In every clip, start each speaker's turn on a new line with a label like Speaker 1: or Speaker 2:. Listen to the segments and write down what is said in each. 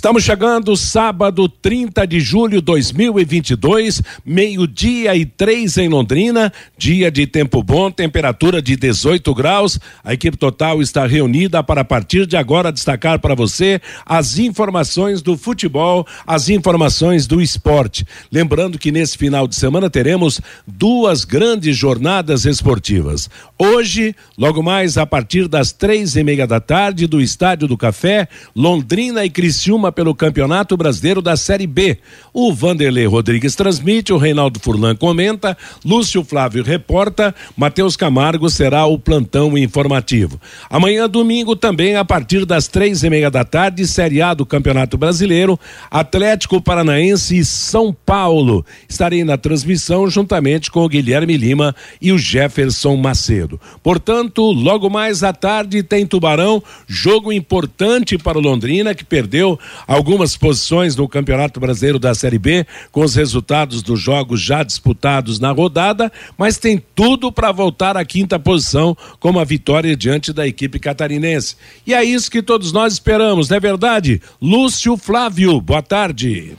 Speaker 1: Estamos chegando sábado 30 de julho de 2022, meio-dia e três em Londrina, dia de tempo bom, temperatura de 18 graus. A equipe total está reunida para a partir de agora destacar para você as informações do futebol, as informações do esporte. Lembrando que nesse final de semana teremos duas grandes jornadas esportivas. Hoje, logo mais a partir das três e meia da tarde, do Estádio do Café, Londrina e Criciúma pelo Campeonato Brasileiro da Série B. O Vanderlei Rodrigues transmite, o Reinaldo Furlan comenta, Lúcio Flávio reporta, Matheus Camargo será o plantão informativo. Amanhã, domingo, também a partir das três e meia da tarde, Série A do Campeonato Brasileiro, Atlético Paranaense e São Paulo. Estarei na transmissão juntamente com o Guilherme Lima e o Jefferson Macedo. Portanto, logo mais à tarde tem Tubarão, jogo importante para o Londrina que perdeu algumas posições no Campeonato Brasileiro da Série B, com os resultados dos jogos já disputados na rodada, mas tem tudo para voltar à quinta posição, como a vitória diante da equipe catarinense. E é isso que todos nós esperamos, não é verdade? Lúcio Flávio, boa tarde.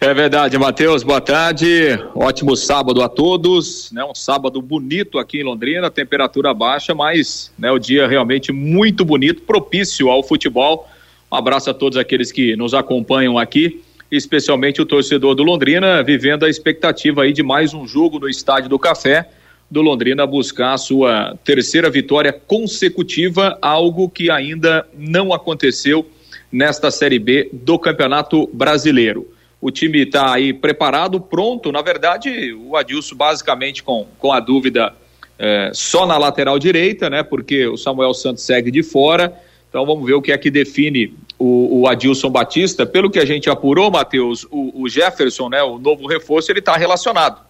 Speaker 2: É verdade, Matheus, boa tarde. Ótimo sábado a todos. Né? Um sábado bonito aqui em Londrina, temperatura baixa, mas né, o dia realmente muito bonito, propício ao futebol. Um abraço a todos aqueles que nos acompanham aqui, especialmente o torcedor do Londrina, vivendo a expectativa aí de mais um jogo no Estádio do Café, do Londrina buscar a sua terceira vitória consecutiva, algo que ainda não aconteceu nesta Série B do Campeonato Brasileiro. O time está aí preparado, pronto. Na verdade, o Adilson basicamente com, com a dúvida é, só na lateral direita, né? Porque o Samuel Santos segue de fora. Então vamos ver o que é que define o, o Adilson Batista. Pelo que a gente apurou, Matheus, o, o Jefferson, né, o novo reforço, ele está relacionado.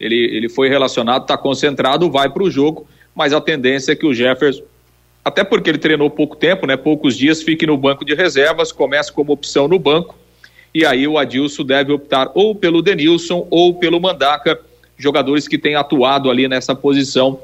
Speaker 2: Ele, ele foi relacionado, está concentrado, vai para o jogo, mas a tendência é que o Jefferson, até porque ele treinou pouco tempo, né, poucos dias, fique no banco de reservas, comece como opção no banco, e aí o Adilson deve optar ou pelo Denilson ou pelo Mandaca, jogadores que têm atuado ali nessa posição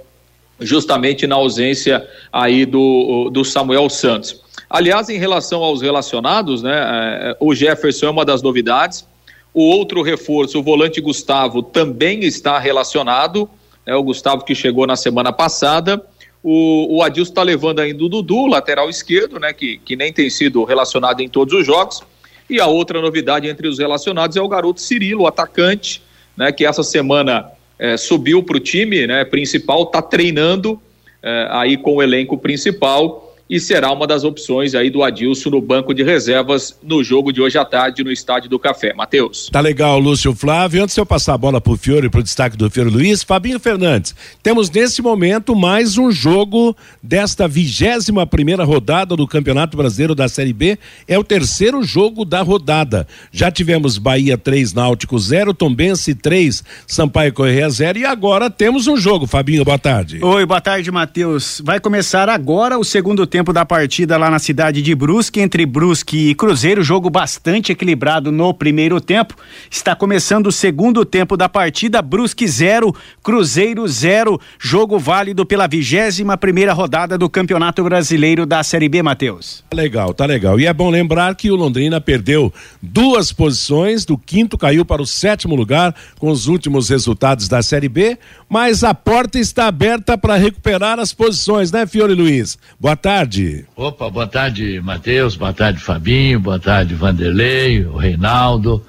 Speaker 2: justamente na ausência aí do, do Samuel Santos. Aliás, em relação aos relacionados, né, é, o Jefferson é uma das novidades. O outro reforço, o volante Gustavo, também está relacionado. É o Gustavo que chegou na semana passada. O, o Adilson está levando ainda o Dudu, lateral esquerdo, né, que, que nem tem sido relacionado em todos os jogos. E a outra novidade entre os relacionados é o garoto Cirilo, o atacante, né, que essa semana é, subiu para o time né, principal, está treinando é, aí com o elenco principal e será uma das opções aí do Adilson no banco de reservas no jogo de hoje à tarde no Estádio do Café. Matheus.
Speaker 1: Tá legal, Lúcio Flávio. Antes de eu passar a bola pro Fiore, pro destaque do Fiore Luiz, Fabinho Fernandes. Temos nesse momento mais um jogo desta vigésima primeira rodada do Campeonato Brasileiro da Série B. É o terceiro jogo da rodada. Já tivemos Bahia 3, Náutico 0, Tombense 3, Sampaio Correia 0 e agora temos um jogo. Fabinho, boa tarde.
Speaker 3: Oi, boa tarde, Matheus. Vai começar agora o segundo tempo tempo da partida lá na cidade de Brusque, entre Brusque e Cruzeiro, jogo bastante equilibrado no primeiro tempo. Está começando o segundo tempo da partida, Brusque 0, Cruzeiro 0, jogo válido pela vigésima primeira rodada do Campeonato Brasileiro da Série B, Matheus.
Speaker 1: Tá legal, tá legal. E é bom lembrar que o Londrina perdeu duas posições, do quinto caiu para o sétimo lugar com os últimos resultados da Série B, mas a porta está aberta para recuperar as posições, né, Fiore Luiz? Boa tarde tarde.
Speaker 4: Opa, boa tarde, Matheus, boa tarde, Fabinho, boa tarde, Vanderlei, o Reinaldo,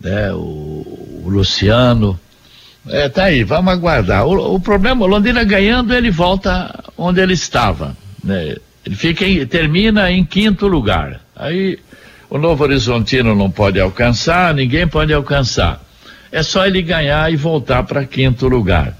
Speaker 4: né, o, o Luciano. É, tá aí, vamos aguardar. O, o, problema, o Londrina ganhando, ele volta onde ele estava, né? Ele fica em, termina em quinto lugar. Aí o Novo Horizontino não pode alcançar, ninguém pode alcançar. É só ele ganhar e voltar para quinto lugar.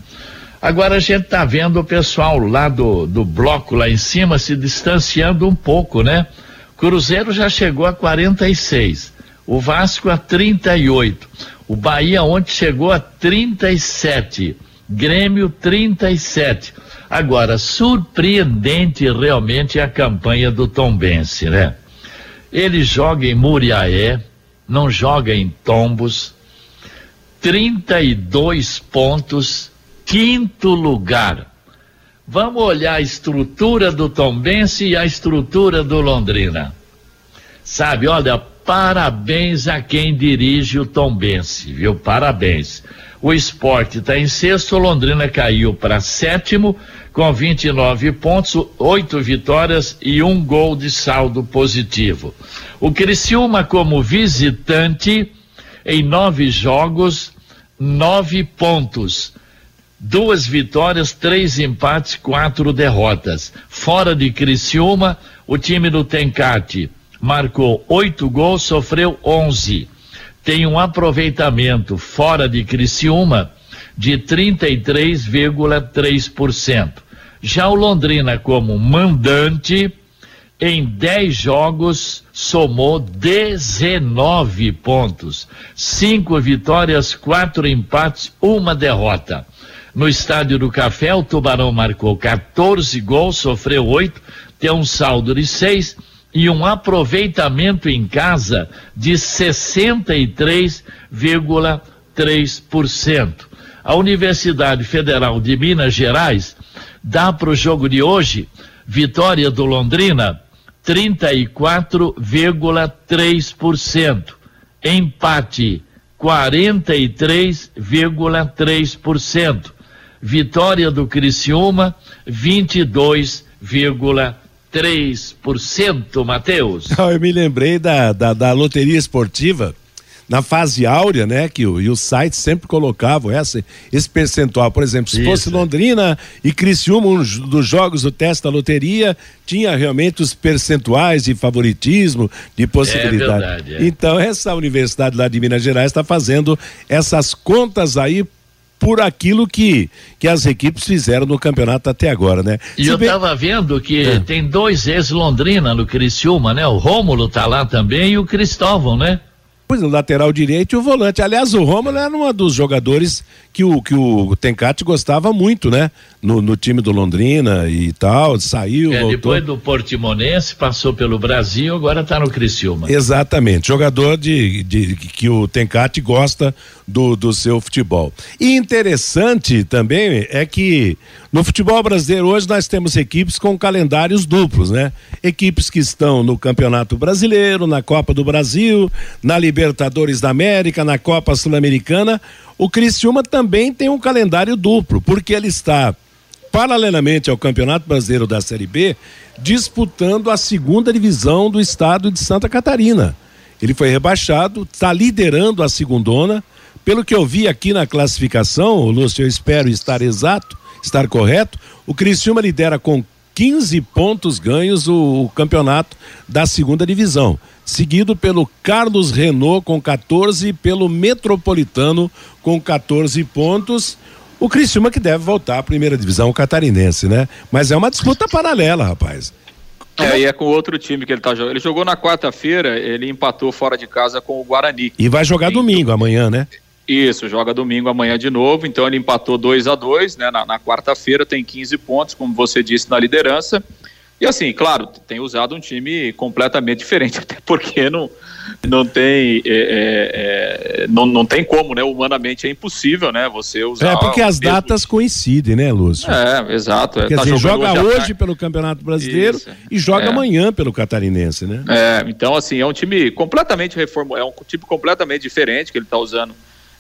Speaker 4: Agora a gente está vendo o pessoal lá do, do bloco lá em cima se distanciando um pouco, né? Cruzeiro já chegou a 46, o Vasco a 38, O Bahia ontem chegou a 37. Grêmio 37. Agora, surpreendente realmente a campanha do Tombense, né? Ele joga em Muriaé, não joga em Tombos. 32 pontos, quinto lugar. Vamos olhar a estrutura do Tombense e a estrutura do Londrina. Sabe, olha, parabéns a quem dirige o Tombense, viu? Parabéns. O esporte está em sexto, Londrina caiu para sétimo, com 29 pontos, oito vitórias e um gol de saldo positivo. O Criciúma, como visitante, em nove jogos, nove pontos duas vitórias, três empates, quatro derrotas. Fora de Criciúma, o time do Tencate marcou oito gols, sofreu onze. Tem um aproveitamento fora de Criciúma de 33,3%. Já o Londrina, como mandante, em 10 jogos somou 19 pontos. Cinco vitórias, quatro empates, uma derrota. No Estádio do Café, o Tubarão marcou 14 gols, sofreu oito, tem um saldo de seis e um aproveitamento em casa de 63,3%. A Universidade Federal de Minas Gerais dá para o jogo de hoje vitória do Londrina 34,3%. Empate 43,3% vitória do Criciúma, 22,3%, Matheus.
Speaker 1: Eu me lembrei da, da, da loteria esportiva na fase áurea, né, que o, e os sites sempre colocavam essa, esse percentual. Por exemplo, se Isso. fosse Londrina e Criciúma, um dos jogos do teste da loteria, tinha realmente os percentuais de favoritismo, de possibilidade. É verdade, é. Então, essa universidade lá de Minas Gerais está fazendo essas contas aí por aquilo que, que as equipes fizeram no campeonato até agora, né?
Speaker 4: E Se eu estava bem... vendo que é. tem dois ex-Londrina no Criciúma, né? O Rômulo tá lá também e o Cristóvão, né?
Speaker 1: Pois o lateral direito e o volante. Aliás, o Romulo era um dos jogadores que o, que o Tencate gostava muito, né? No, no time do Londrina e tal, saiu, é, voltou.
Speaker 4: Depois do Portimonense, passou pelo Brasil, agora está no Criciúma.
Speaker 1: Exatamente, jogador de, de, que o Tencate gosta do, do seu futebol. E interessante também é que no futebol brasileiro hoje nós temos equipes com calendários duplos, né? Equipes que estão no Campeonato Brasileiro, na Copa do Brasil, na Libertadores da América, na Copa Sul-Americana. O Criciúma também tem um calendário duplo, porque ele está paralelamente ao Campeonato Brasileiro da Série B, disputando a segunda divisão do estado de Santa Catarina. Ele foi rebaixado, está liderando a segundona. Pelo que eu vi aqui na classificação, Lúcio, eu espero estar exato, estar correto, o Criciúma lidera com 15 pontos ganhos o, o, campeonato da segunda divisão, seguido pelo Carlos Renault com 14 e pelo Metropolitano com 14 pontos. O Criciúma que deve voltar à primeira divisão catarinense, né? Mas é uma disputa paralela, rapaz.
Speaker 2: É, e é com outro time que ele tá jogando. Ele jogou na quarta-feira, ele empatou fora de casa com o Guarani.
Speaker 1: E vai jogar domingo, amanhã, né?
Speaker 2: Isso, joga domingo amanhã de novo, então ele empatou 2 a 2 né? Na, na quarta-feira tem 15 pontos, como você disse, na liderança. E assim, claro, tem usado um time completamente diferente, até porque não, não tem é, é, é, não, não tem como, né? Humanamente é impossível, né? Você usar.
Speaker 1: É porque as mesmo... datas coincidem, né, Lúcio?
Speaker 2: É, exato.
Speaker 1: Quer tá dizer, joga hoje, hoje pelo Campeonato Brasileiro Isso, e joga é. amanhã pelo Catarinense, né?
Speaker 2: É, então assim, é um time completamente reformado, é um time completamente diferente que ele está usando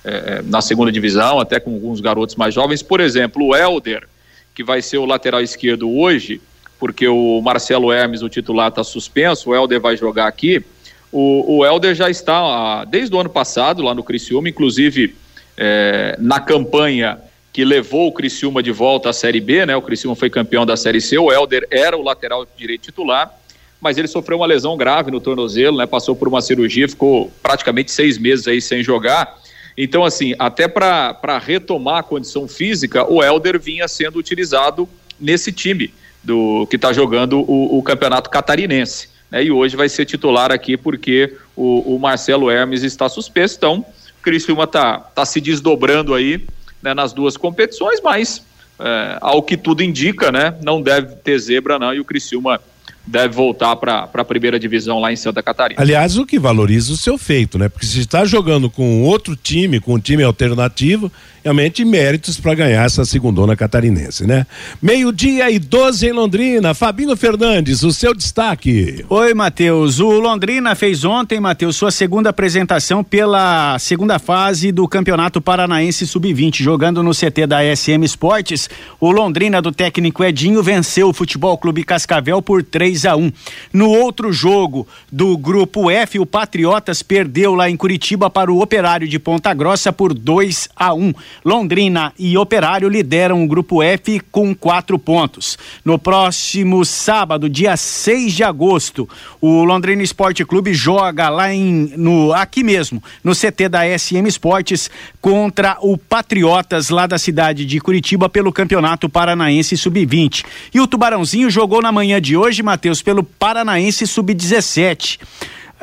Speaker 2: é, na segunda divisão, até com alguns garotos mais jovens. Por exemplo, o Helder, que vai ser o lateral esquerdo hoje, porque o Marcelo Hermes, o titular, está suspenso, o Helder vai jogar aqui. O, o Helder já está ah, desde o ano passado lá no Criciúma, inclusive é, na campanha que levou o Criciúma de volta à Série B, né? O Criciúma foi campeão da Série C, o Helder era o lateral direito titular, mas ele sofreu uma lesão grave no tornozelo, né? Passou por uma cirurgia, ficou praticamente seis meses aí sem jogar então, assim, até para retomar a condição física, o Helder vinha sendo utilizado nesse time do que está jogando o, o, campeonato catarinense. Né? E hoje vai ser titular aqui porque o, o Marcelo Hermes está suspenso. Então, Criciúma tá, tá se desdobrando aí né, nas duas competições, mas é, ao que tudo indica, né, não deve ter zebra não, e o Criciúma deve voltar para a primeira divisão lá em Santa Catarina.
Speaker 1: Aliás, o que valoriza o seu feito, né? Porque se está jogando com outro time, com um time alternativo, realmente méritos para ganhar essa segundona catarinense, né? Meio-dia e 12 em Londrina. Fabinho Fernandes, o seu destaque.
Speaker 3: Oi, Matheus. O Londrina fez ontem, Matheus, sua segunda apresentação pela segunda fase do Campeonato Paranaense Sub-20, jogando no CT da SM Esportes. O Londrina do técnico Edinho venceu o Futebol Clube Cascavel por 3 a 1. No outro jogo do grupo F, o Patriotas perdeu lá em Curitiba para o Operário de Ponta Grossa por 2 a 1. Londrina e Operário lideram o grupo F com quatro pontos. No próximo sábado, dia 6 de agosto, o Londrina Esporte Clube joga lá em no aqui mesmo, no CT da SM Esportes contra o Patriotas lá da cidade de Curitiba pelo Campeonato Paranaense Sub-20. E o Tubarãozinho jogou na manhã de hoje, Matheus, pelo Paranaense Sub-17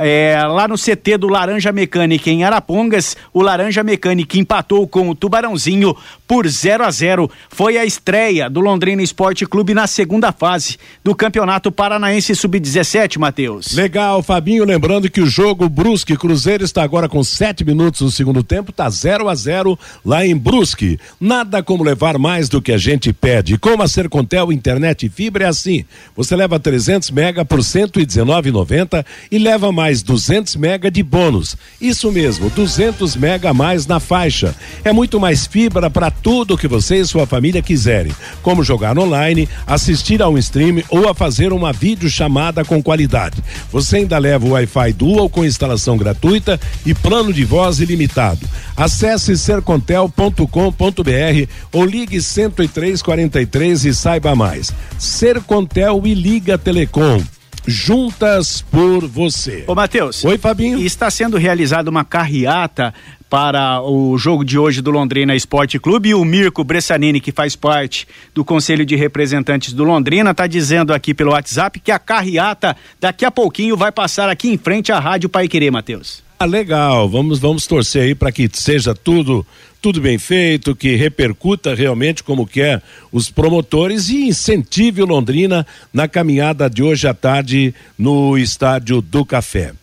Speaker 3: é, lá no CT do Laranja Mecânica em Arapongas, o Laranja Mecânica empatou com o Tubarãozinho por 0 a 0. Foi a estreia do Londrina Esporte Clube na segunda fase do Campeonato Paranaense Sub-17, Matheus.
Speaker 1: Legal, Fabinho, lembrando que o jogo Brusque Cruzeiro está agora com sete minutos no segundo tempo, tá 0 a 0 lá em Brusque. Nada como levar mais do que a gente pede. Como a Sercontel internet e fibra é assim. Você leva 300 mega por 119,90 e leva mais mais 200 mega de bônus. Isso mesmo, 200 mega a mais na faixa. É muito mais fibra para tudo que você e sua família quiserem, como jogar online, assistir a um stream ou a fazer uma videochamada com qualidade. Você ainda leva o Wi-Fi Dual com instalação gratuita e plano de voz ilimitado. Acesse sercontel.com.br ou ligue 10343 e saiba mais. Sercontel e Liga Telecom juntas por você.
Speaker 3: Ô, Matheus.
Speaker 1: Oi, Fabinho.
Speaker 3: Está sendo realizada uma carreata para o jogo de hoje do Londrina Esporte Clube e o Mirko Bressanini, que faz parte do Conselho de Representantes do Londrina, está dizendo aqui pelo WhatsApp que a carreata daqui a pouquinho vai passar aqui em frente à Rádio Pai Querer, Matheus.
Speaker 1: Ah, legal. Vamos, vamos torcer aí para que seja tudo tudo bem feito, que repercuta realmente como quer os promotores e incentive o Londrina na caminhada de hoje à tarde no Estádio do Café.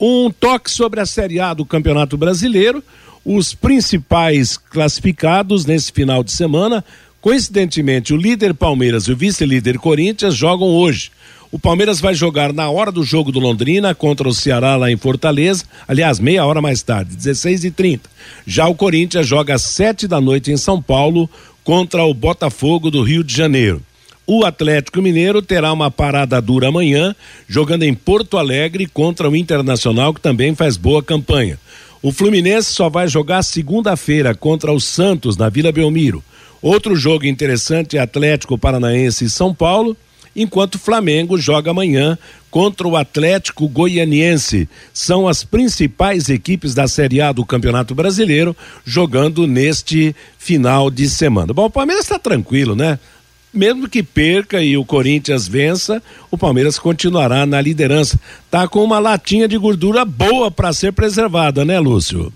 Speaker 1: Um toque sobre a Série A do Campeonato Brasileiro, os principais classificados nesse final de semana, coincidentemente o líder Palmeiras e o vice-líder Corinthians jogam hoje. O Palmeiras vai jogar na hora do jogo do Londrina contra o Ceará lá em Fortaleza, aliás, meia hora mais tarde, 16 e 30 Já o Corinthians joga às 7 da noite em São Paulo contra o Botafogo do Rio de Janeiro. O Atlético Mineiro terá uma parada dura amanhã, jogando em Porto Alegre contra o Internacional, que também faz boa campanha. O Fluminense só vai jogar segunda-feira contra o Santos, na Vila Belmiro. Outro jogo interessante é Atlético Paranaense e São Paulo enquanto o Flamengo joga amanhã contra o Atlético Goianiense. São as principais equipes da Série A do Campeonato Brasileiro jogando neste final de semana. Bom, o Palmeiras está tranquilo, né? Mesmo que perca e o Corinthians vença, o Palmeiras continuará na liderança. Tá com uma latinha de gordura boa para ser preservada, né, Lúcio?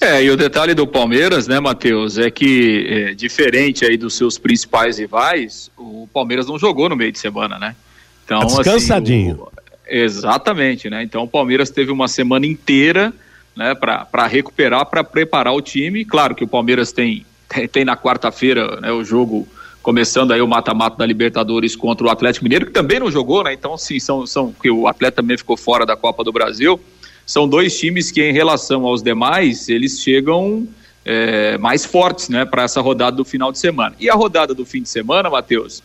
Speaker 2: É, e o detalhe do Palmeiras, né, Matheus, é que, é, diferente aí dos seus principais rivais, o Palmeiras não jogou no meio de semana, né?
Speaker 1: Então, tá descansadinho. Assim, o,
Speaker 2: exatamente, né? Então o Palmeiras teve uma semana inteira, né, para recuperar, para preparar o time. Claro que o Palmeiras tem, tem, na quarta-feira, né, o jogo começando aí o mata-mata da Libertadores contra o Atlético Mineiro, que também não jogou, né? Então, sim, são, são que o atleta também ficou fora da Copa do Brasil são dois times que, em relação aos demais, eles chegam é, mais fortes né, para essa rodada do final de semana. E a rodada do fim de semana, Matheus,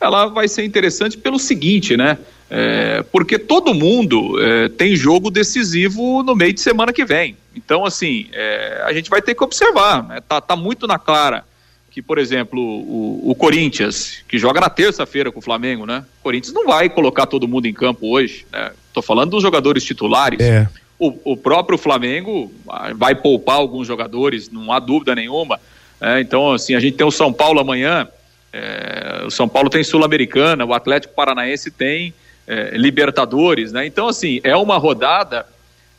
Speaker 2: ela vai ser interessante pelo seguinte, né? É, porque todo mundo é, tem jogo decisivo no meio de semana que vem. Então, assim, é, a gente vai ter que observar. Né? Tá, tá muito na clara que, por exemplo, o, o Corinthians, que joga na terça-feira com o Flamengo, né? O Corinthians não vai colocar todo mundo em campo hoje, né? Tô falando dos jogadores titulares.
Speaker 1: É.
Speaker 2: O, o próprio Flamengo vai poupar alguns jogadores, não há dúvida nenhuma. É, então, assim, a gente tem o São Paulo amanhã, é, o São Paulo tem Sul-Americana, o Atlético Paranaense tem é, Libertadores, né? Então, assim, é uma rodada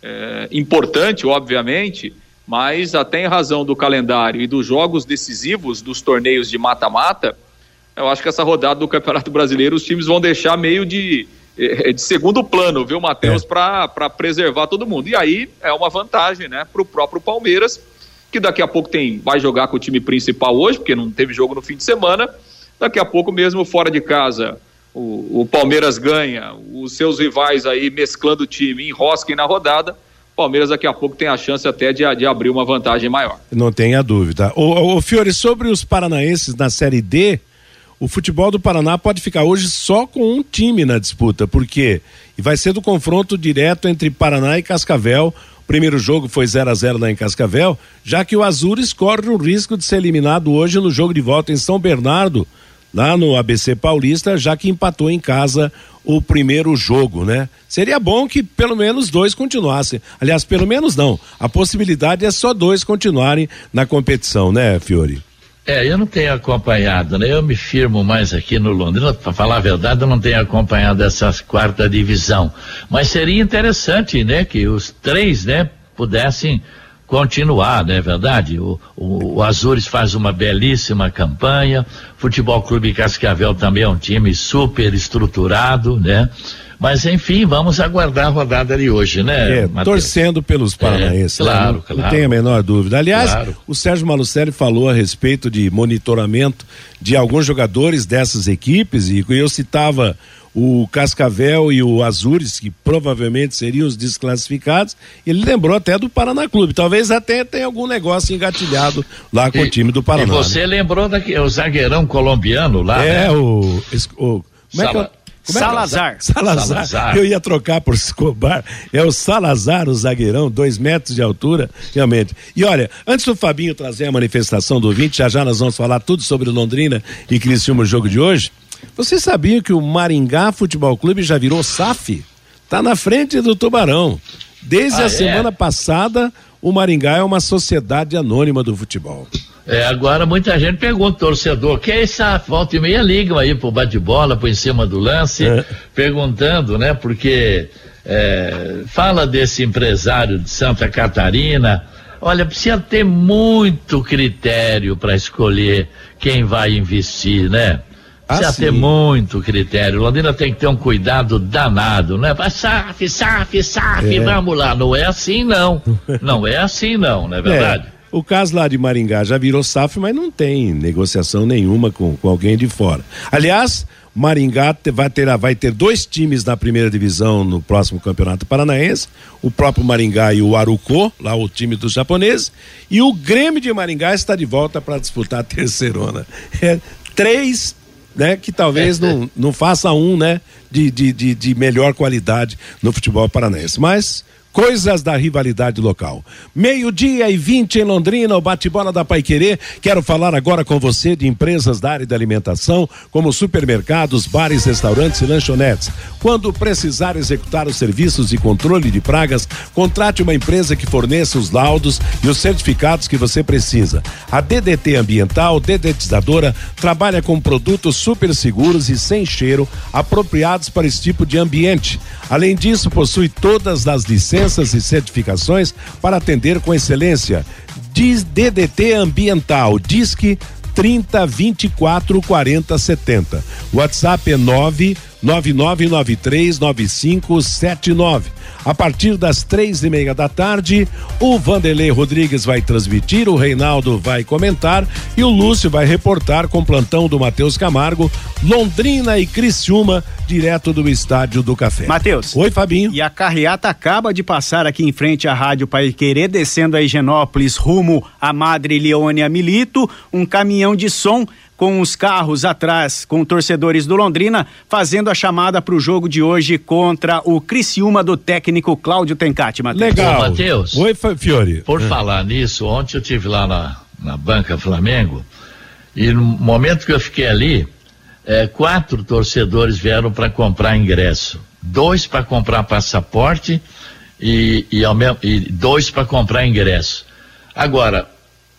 Speaker 2: é, importante, obviamente, mas até em razão do calendário e dos jogos decisivos dos torneios de mata-mata, eu acho que essa rodada do Campeonato Brasileiro os times vão deixar meio de, de segundo plano, viu, Matheus, é. para preservar todo mundo. E aí é uma vantagem, né, para o próprio Palmeiras, que daqui a pouco tem vai jogar com o time principal hoje, porque não teve jogo no fim de semana. Daqui a pouco mesmo fora de casa o, o Palmeiras ganha, os seus rivais aí mesclando o time, enrosquem na rodada Palmeiras daqui a pouco tem a chance até de, de abrir uma vantagem maior.
Speaker 1: Não tenha dúvida. O, o Fiore, sobre os paranaenses na Série D, o futebol do Paraná pode ficar hoje só com um time na disputa, porque e vai ser do confronto direto entre Paraná e Cascavel. O primeiro jogo foi 0 a 0 lá em Cascavel, já que o Azures corre o risco de ser eliminado hoje no jogo de volta em São Bernardo lá no ABC Paulista, já que empatou em casa o primeiro jogo, né? Seria bom que pelo menos dois continuassem. Aliás, pelo menos não. A possibilidade é só dois continuarem na competição, né, Fiore?
Speaker 4: É, eu não tenho acompanhado, né? Eu me firmo mais aqui no Londrina, para falar a verdade, eu não tenho acompanhado essa quarta divisão. Mas seria interessante, né, que os três, né, pudessem continuar, não é verdade? O, o, o, Azures faz uma belíssima campanha, Futebol Clube Cascavel também é um time super estruturado, né? Mas enfim, vamos aguardar a rodada de hoje, né?
Speaker 1: É, torcendo pelos paranaenses.
Speaker 4: É, claro,
Speaker 1: né?
Speaker 4: claro.
Speaker 1: Não tem a menor dúvida. Aliás, claro. o Sérgio Malucelli falou a respeito de monitoramento de alguns jogadores dessas equipes e eu citava o Cascavel e o Azures, que provavelmente seriam os desclassificados. Ele lembrou até do Paraná Clube. Talvez até tenha algum negócio engatilhado lá com e, o time do Paraná. E
Speaker 4: você né? lembrou daquele o zagueirão colombiano lá?
Speaker 1: É,
Speaker 4: né?
Speaker 1: o, o. Como é que é?
Speaker 3: Como Salazar.
Speaker 1: É Salazar. Salazar. Eu ia trocar por Escobar. É o Salazar, o zagueirão, dois metros de altura, realmente. E olha, antes do Fabinho trazer a manifestação do ouvinte, já já nós vamos falar tudo sobre Londrina e Criciúma o jogo de hoje. Você sabia que o Maringá Futebol Clube já virou SAF? Tá na frente do Tubarão. Desde ah, a é? semana passada, o Maringá é uma sociedade anônima do futebol.
Speaker 4: É, agora muita gente pergunta, torcedor, que é essa volta e meia ligam aí pro bate-bola, por em cima do lance, é. perguntando, né? Porque é, fala desse empresário de Santa Catarina. Olha, precisa ter muito critério para escolher quem vai investir, né? Precisa ah, ter muito critério. Londrina tem que ter um cuidado danado, né? SAF, SAF, SAF, é. vamos lá. Não é assim, não. não é assim, não, não é verdade? É.
Speaker 1: O caso lá de Maringá já virou SAF, mas não tem negociação nenhuma com, com alguém de fora. Aliás, Maringá vai ter, vai ter dois times na primeira divisão no próximo campeonato paranaense, o próprio Maringá e o Arucô, lá o time dos japoneses, e o Grêmio de Maringá está de volta para disputar a terceirona. É, três né, que talvez não, não faça um, né, de, de, de, de melhor qualidade no futebol paranaense. Mas coisas da rivalidade local. Meio-dia e 20 em Londrina, o bate-bola da Paiquerê. Quero falar agora com você de empresas da área da alimentação, como supermercados, bares, restaurantes e lanchonetes. Quando precisar executar os serviços de controle de pragas, contrate uma empresa que forneça os laudos e os certificados que você precisa. A DDT Ambiental, dedetizadora, trabalha com produtos super seguros e sem cheiro, apropriados para esse tipo de ambiente. Além disso, possui todas as licenças e certificações para atender com excelência. Diz DDT Ambiental, Disque 30 24 40 70. WhatsApp é 9 99939579. A partir das três e meia da tarde, o Vanderlei Rodrigues vai transmitir, o Reinaldo vai comentar e o Lúcio vai reportar com o plantão do Matheus Camargo, Londrina e Criciúma, direto do Estádio do Café.
Speaker 3: Matheus.
Speaker 1: Oi, Fabinho.
Speaker 3: E a carreata acaba de passar aqui em frente à Rádio Pai Querer, descendo a Higienópolis rumo à Madre Leônia Milito, um caminhão de som com os carros atrás, com torcedores do Londrina, fazendo a chamada para o jogo de hoje contra o Criciúma do técnico Cláudio Tencati,
Speaker 1: Matheus. Legal.
Speaker 4: Matheus.
Speaker 1: Oi, Fiore.
Speaker 4: Por é. falar nisso, ontem eu tive lá na, na banca Flamengo e no momento que eu fiquei ali, é, quatro torcedores vieram para comprar ingresso, dois para comprar passaporte e, e, mesmo, e dois para comprar ingresso. Agora,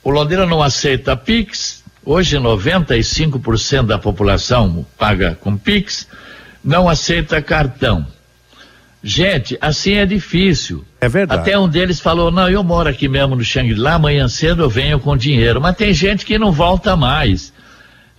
Speaker 4: o Londrina não aceita Pix, Hoje 95% da população paga com Pix, não aceita cartão. Gente, assim é difícil.
Speaker 1: É verdade.
Speaker 4: Até um deles falou: não, eu moro aqui mesmo no Xangri-Lá, amanhã cedo eu venho com dinheiro. Mas tem gente que não volta mais.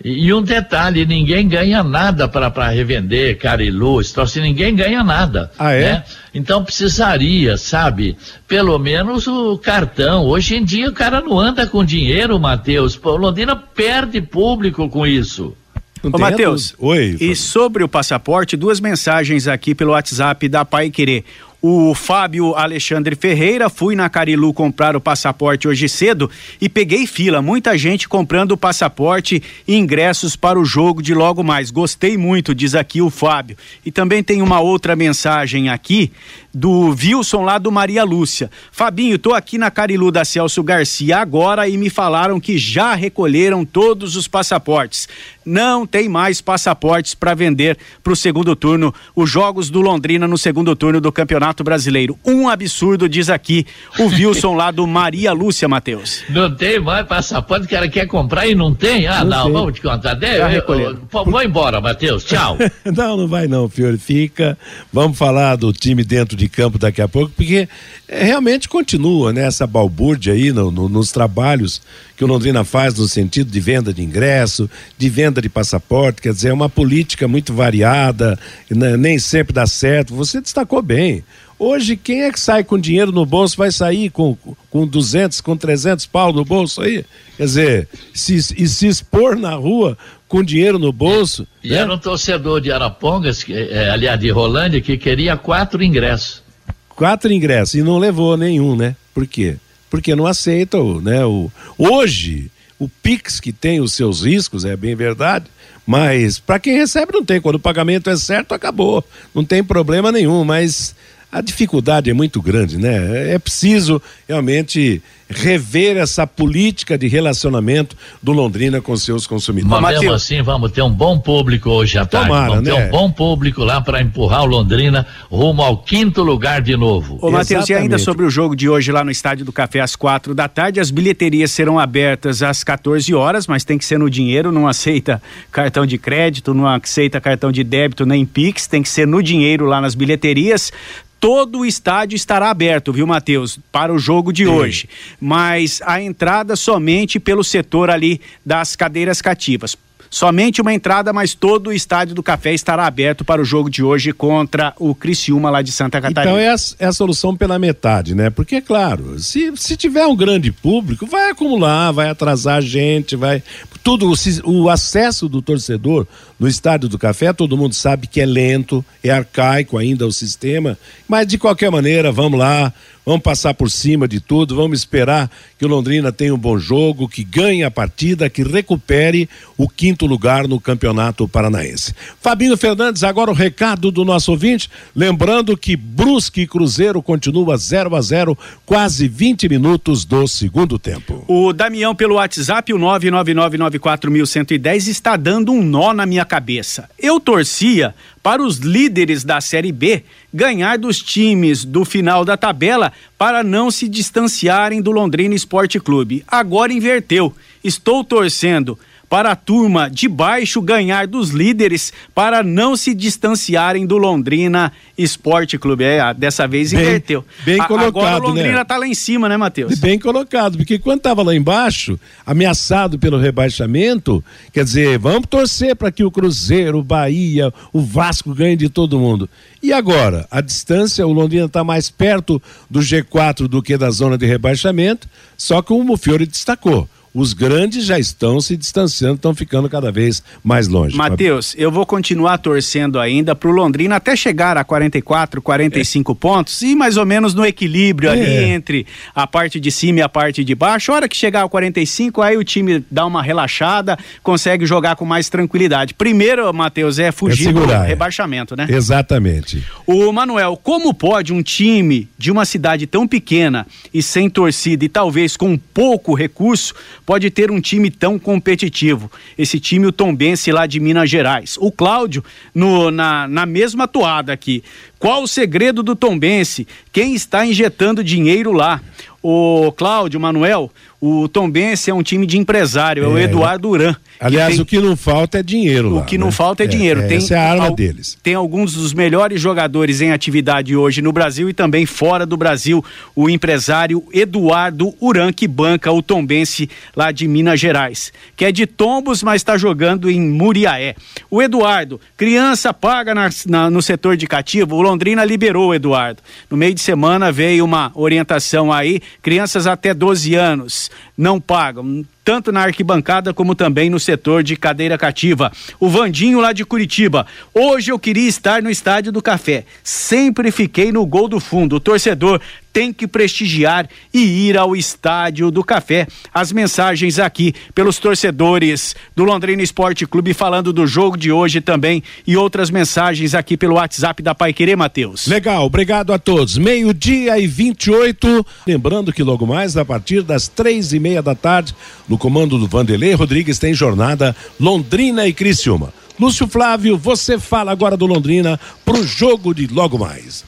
Speaker 4: E, e um detalhe: ninguém ganha nada para revender Carilu, se ninguém ganha nada.
Speaker 1: Ah, é?
Speaker 4: Né? Então precisaria, sabe? Pelo menos o cartão. Hoje em dia o cara não anda com dinheiro, Matheus. Londrina perde público com isso.
Speaker 3: Ô, Matheus,
Speaker 1: Oi.
Speaker 3: E sobre o passaporte, duas mensagens aqui pelo WhatsApp da Pai Querer o Fábio Alexandre Ferreira. Fui na Carilu comprar o passaporte hoje cedo e peguei fila. Muita gente comprando o passaporte e ingressos para o jogo de logo mais. Gostei muito, diz aqui o Fábio. E também tem uma outra mensagem aqui do Wilson lá do Maria Lúcia. Fabinho, tô aqui na Carilu da Celso Garcia agora e me falaram que já recolheram todos os passaportes. Não tem mais passaportes para vender para o segundo turno. Os jogos do Londrina no segundo turno do Campeonato Brasileiro. Um absurdo, diz aqui o Wilson lá do Maria Lúcia, Matheus.
Speaker 4: Não tem mais passaporte, o cara quer comprar e não tem? Ah, não, não vamos te contar. Deve, vou embora, Matheus. Tchau.
Speaker 1: não, não vai não, Fiore. Fica. Vamos falar do time dentro de campo daqui a pouco, porque é, realmente continua né, essa balbúrdia aí no, no, nos trabalhos que o Londrina faz no sentido de venda de ingresso, de venda de passaporte, quer dizer, é uma política muito variada, né, nem sempre dá certo. Você destacou bem. Hoje, quem é que sai com dinheiro no bolso vai sair com, com 200, com 300 pau no bolso aí? Quer dizer, se, e se expor na rua com dinheiro no bolso.
Speaker 4: E né? era um torcedor de Arapongas, que, é, aliás, de Rolândia, que queria quatro ingressos.
Speaker 1: Quatro ingressos e não levou nenhum, né? Por quê? Porque não aceita o, né? O, hoje, o Pix que tem os seus riscos, é bem verdade, mas para quem recebe não tem. Quando o pagamento é certo, acabou. Não tem problema nenhum, mas a dificuldade é muito grande, né? É preciso realmente rever essa política de relacionamento do Londrina com seus consumidores.
Speaker 4: Mas mesmo assim, vamos ter um bom público hoje à tarde. Tomara, vamos né? ter um bom público lá para empurrar o Londrina rumo ao quinto lugar de novo.
Speaker 3: Ô, Matheus, e ainda sobre o jogo de hoje lá no Estádio do Café às quatro da tarde, as bilheterias serão abertas às 14 horas, mas tem que ser no dinheiro, não aceita cartão de crédito, não aceita cartão de débito nem Pix, tem que ser no dinheiro lá nas bilheterias todo o estádio estará aberto, viu, Matheus, para o jogo de Sim. hoje. Mas a entrada somente pelo setor ali das cadeiras cativas. Somente uma entrada, mas todo o estádio do Café estará aberto para o jogo de hoje contra o Criciúma lá de Santa Catarina.
Speaker 1: Então é a, é a solução pela metade, né? Porque, é claro, se, se tiver um grande público, vai acumular, vai atrasar a gente, vai. Tudo, o, o acesso do torcedor no estádio do Café, todo mundo sabe que é lento, é arcaico ainda o sistema, mas de qualquer maneira, vamos lá Vamos passar por cima de tudo, vamos esperar que o Londrina tenha um bom jogo, que ganhe a partida, que recupere o quinto lugar no Campeonato Paranaense. Fabinho Fernandes, agora o recado do nosso ouvinte, lembrando que Brusque e Cruzeiro continua 0 a 0 quase 20 minutos do segundo tempo.
Speaker 3: O Damião pelo WhatsApp, o 99994110 está dando um nó na minha cabeça. Eu torcia para os líderes da Série B ganhar dos times do final da tabela para não se distanciarem do Londrina Esporte Clube. Agora inverteu. Estou torcendo para a turma de baixo ganhar dos líderes para não se distanciarem do Londrina Esporte Clube. É, dessa vez bem, inverteu.
Speaker 1: Bem colocado, Agora
Speaker 3: o Londrina
Speaker 1: né?
Speaker 3: tá lá em cima, né, Matheus?
Speaker 1: Bem colocado, porque quando tava lá embaixo, ameaçado pelo rebaixamento, quer dizer, vamos torcer para que o Cruzeiro, o Bahia, o Vasco ganhem de todo mundo. E agora, a distância, o Londrina está mais perto do G4 do que da zona de rebaixamento, só que o Mufiore destacou os grandes já estão se distanciando, estão ficando cada vez mais longe.
Speaker 3: Matheus, eu vou continuar torcendo ainda para o Londrina até chegar a 44, 45 é. pontos e mais ou menos no equilíbrio é. ali entre a parte de cima e a parte de baixo. A hora que chegar a 45, aí o time dá uma relaxada, consegue jogar com mais tranquilidade. Primeiro, Matheus, é fugir é segurar, do rebaixamento, né?
Speaker 1: Exatamente.
Speaker 3: O Manuel, como pode um time de uma cidade tão pequena e sem torcida e talvez com pouco recurso pode ter um time tão competitivo. Esse time, o Tombense lá de Minas Gerais. O Cláudio, no, na, na mesma toada aqui. Qual o segredo do Tombense? Quem está injetando dinheiro lá? O Cláudio, Manuel, o Tombense é um time de empresário, é, é o Eduardo Uran.
Speaker 1: Aliás, tem... o que não falta é dinheiro.
Speaker 3: O
Speaker 1: lá,
Speaker 3: que
Speaker 1: né?
Speaker 3: não falta é, é dinheiro.
Speaker 1: É,
Speaker 3: tem,
Speaker 1: essa é a arma al... deles.
Speaker 3: Tem alguns dos melhores jogadores em atividade hoje no Brasil e também fora do Brasil. O empresário Eduardo Uran, que banca o Tombense lá de Minas Gerais. Que é de Tombos, mas está jogando em Muriaé. O Eduardo, criança paga na, na, no setor de cativo, o Londrina liberou o Eduardo. No meio de semana veio uma orientação aí, crianças até 12 anos não pagam tanto na arquibancada como também no setor de cadeira cativa. O Vandinho lá de Curitiba. Hoje eu queria estar no Estádio do Café. Sempre fiquei no gol do fundo. O torcedor tem que prestigiar e ir ao Estádio do Café. As mensagens aqui pelos torcedores do Londrina Esporte Clube falando do jogo de hoje também e outras mensagens aqui pelo WhatsApp da Pai Querer, Matheus.
Speaker 1: Legal, obrigado a todos. Meio-dia e 28. Lembrando que logo mais, a partir das três e meia da tarde, no comando do Vanderlei Rodrigues, tem jornada Londrina e Criciúma. Lúcio Flávio, você fala agora do Londrina pro jogo de logo mais.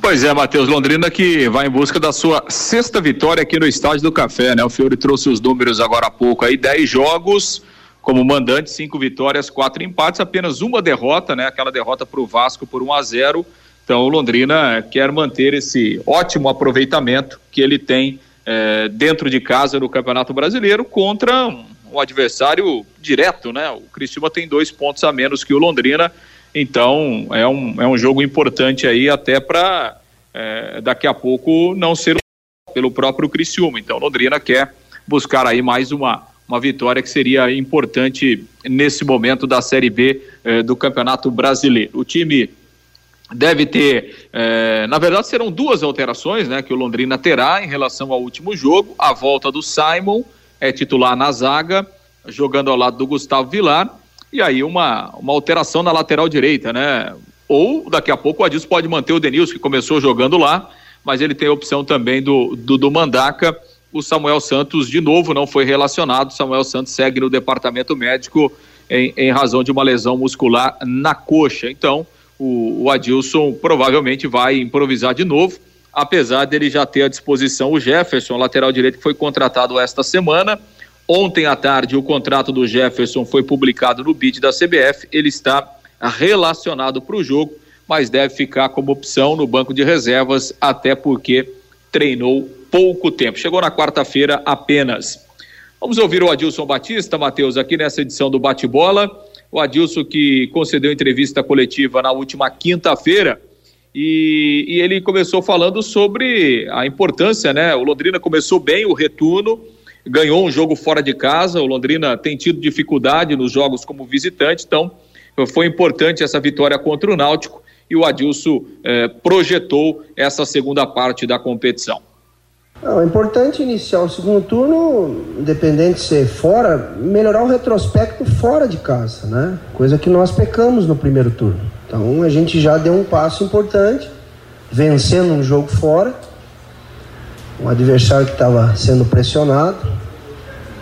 Speaker 2: Pois é, Matheus Londrina que vai em busca da sua sexta vitória aqui no Estádio do Café, né? O Fiore trouxe os números agora há pouco aí, 10 jogos como mandante, cinco vitórias, quatro empates, apenas uma derrota, né? Aquela derrota para o Vasco por 1 a 0 Então o Londrina quer manter esse ótimo aproveitamento que ele tem eh, dentro de casa no Campeonato Brasileiro contra um, um adversário direto, né? O Cristiúma tem dois pontos a menos que o Londrina então, é um, é um jogo importante aí, até para é, daqui a pouco não ser pelo próprio Criciúma. Então, Londrina quer buscar aí mais uma, uma vitória que seria importante nesse momento da Série B é, do Campeonato Brasileiro. O time deve ter, é, na verdade serão duas alterações, né, que o Londrina terá em relação ao último jogo. A volta do Simon é titular na zaga, jogando ao lado do Gustavo Vilar e aí uma, uma alteração na lateral direita, né? Ou daqui a pouco o Adilson pode manter o Denilson, que começou jogando lá, mas ele tem a opção também do, do, do Mandaca. O Samuel Santos, de novo, não foi relacionado. Samuel Santos segue no departamento médico em, em razão de uma lesão muscular na coxa. Então, o, o Adilson provavelmente vai improvisar de novo, apesar dele já ter à disposição o Jefferson, lateral direito, que foi contratado esta semana Ontem à tarde, o contrato do Jefferson foi publicado no BID da CBF. Ele está relacionado para o jogo, mas deve ficar como opção no banco de reservas, até porque treinou pouco tempo. Chegou na quarta-feira apenas. Vamos ouvir o Adilson Batista, Matheus, aqui nessa edição do Bate-Bola. O Adilson que concedeu entrevista coletiva na última quinta-feira. E, e, ele começou falando sobre a importância, né? O Londrina começou bem o retorno, ganhou um jogo fora de casa. O Londrina tem tido dificuldade nos jogos como visitante, então foi importante essa vitória contra o Náutico e o Adilson eh, projetou essa segunda parte da competição.
Speaker 5: Não, é importante iniciar o segundo turno, independente de ser fora, melhorar o retrospecto fora de casa, né? Coisa que nós pecamos no primeiro turno. Então a gente já deu um passo importante, vencendo um jogo fora um adversário que estava sendo pressionado,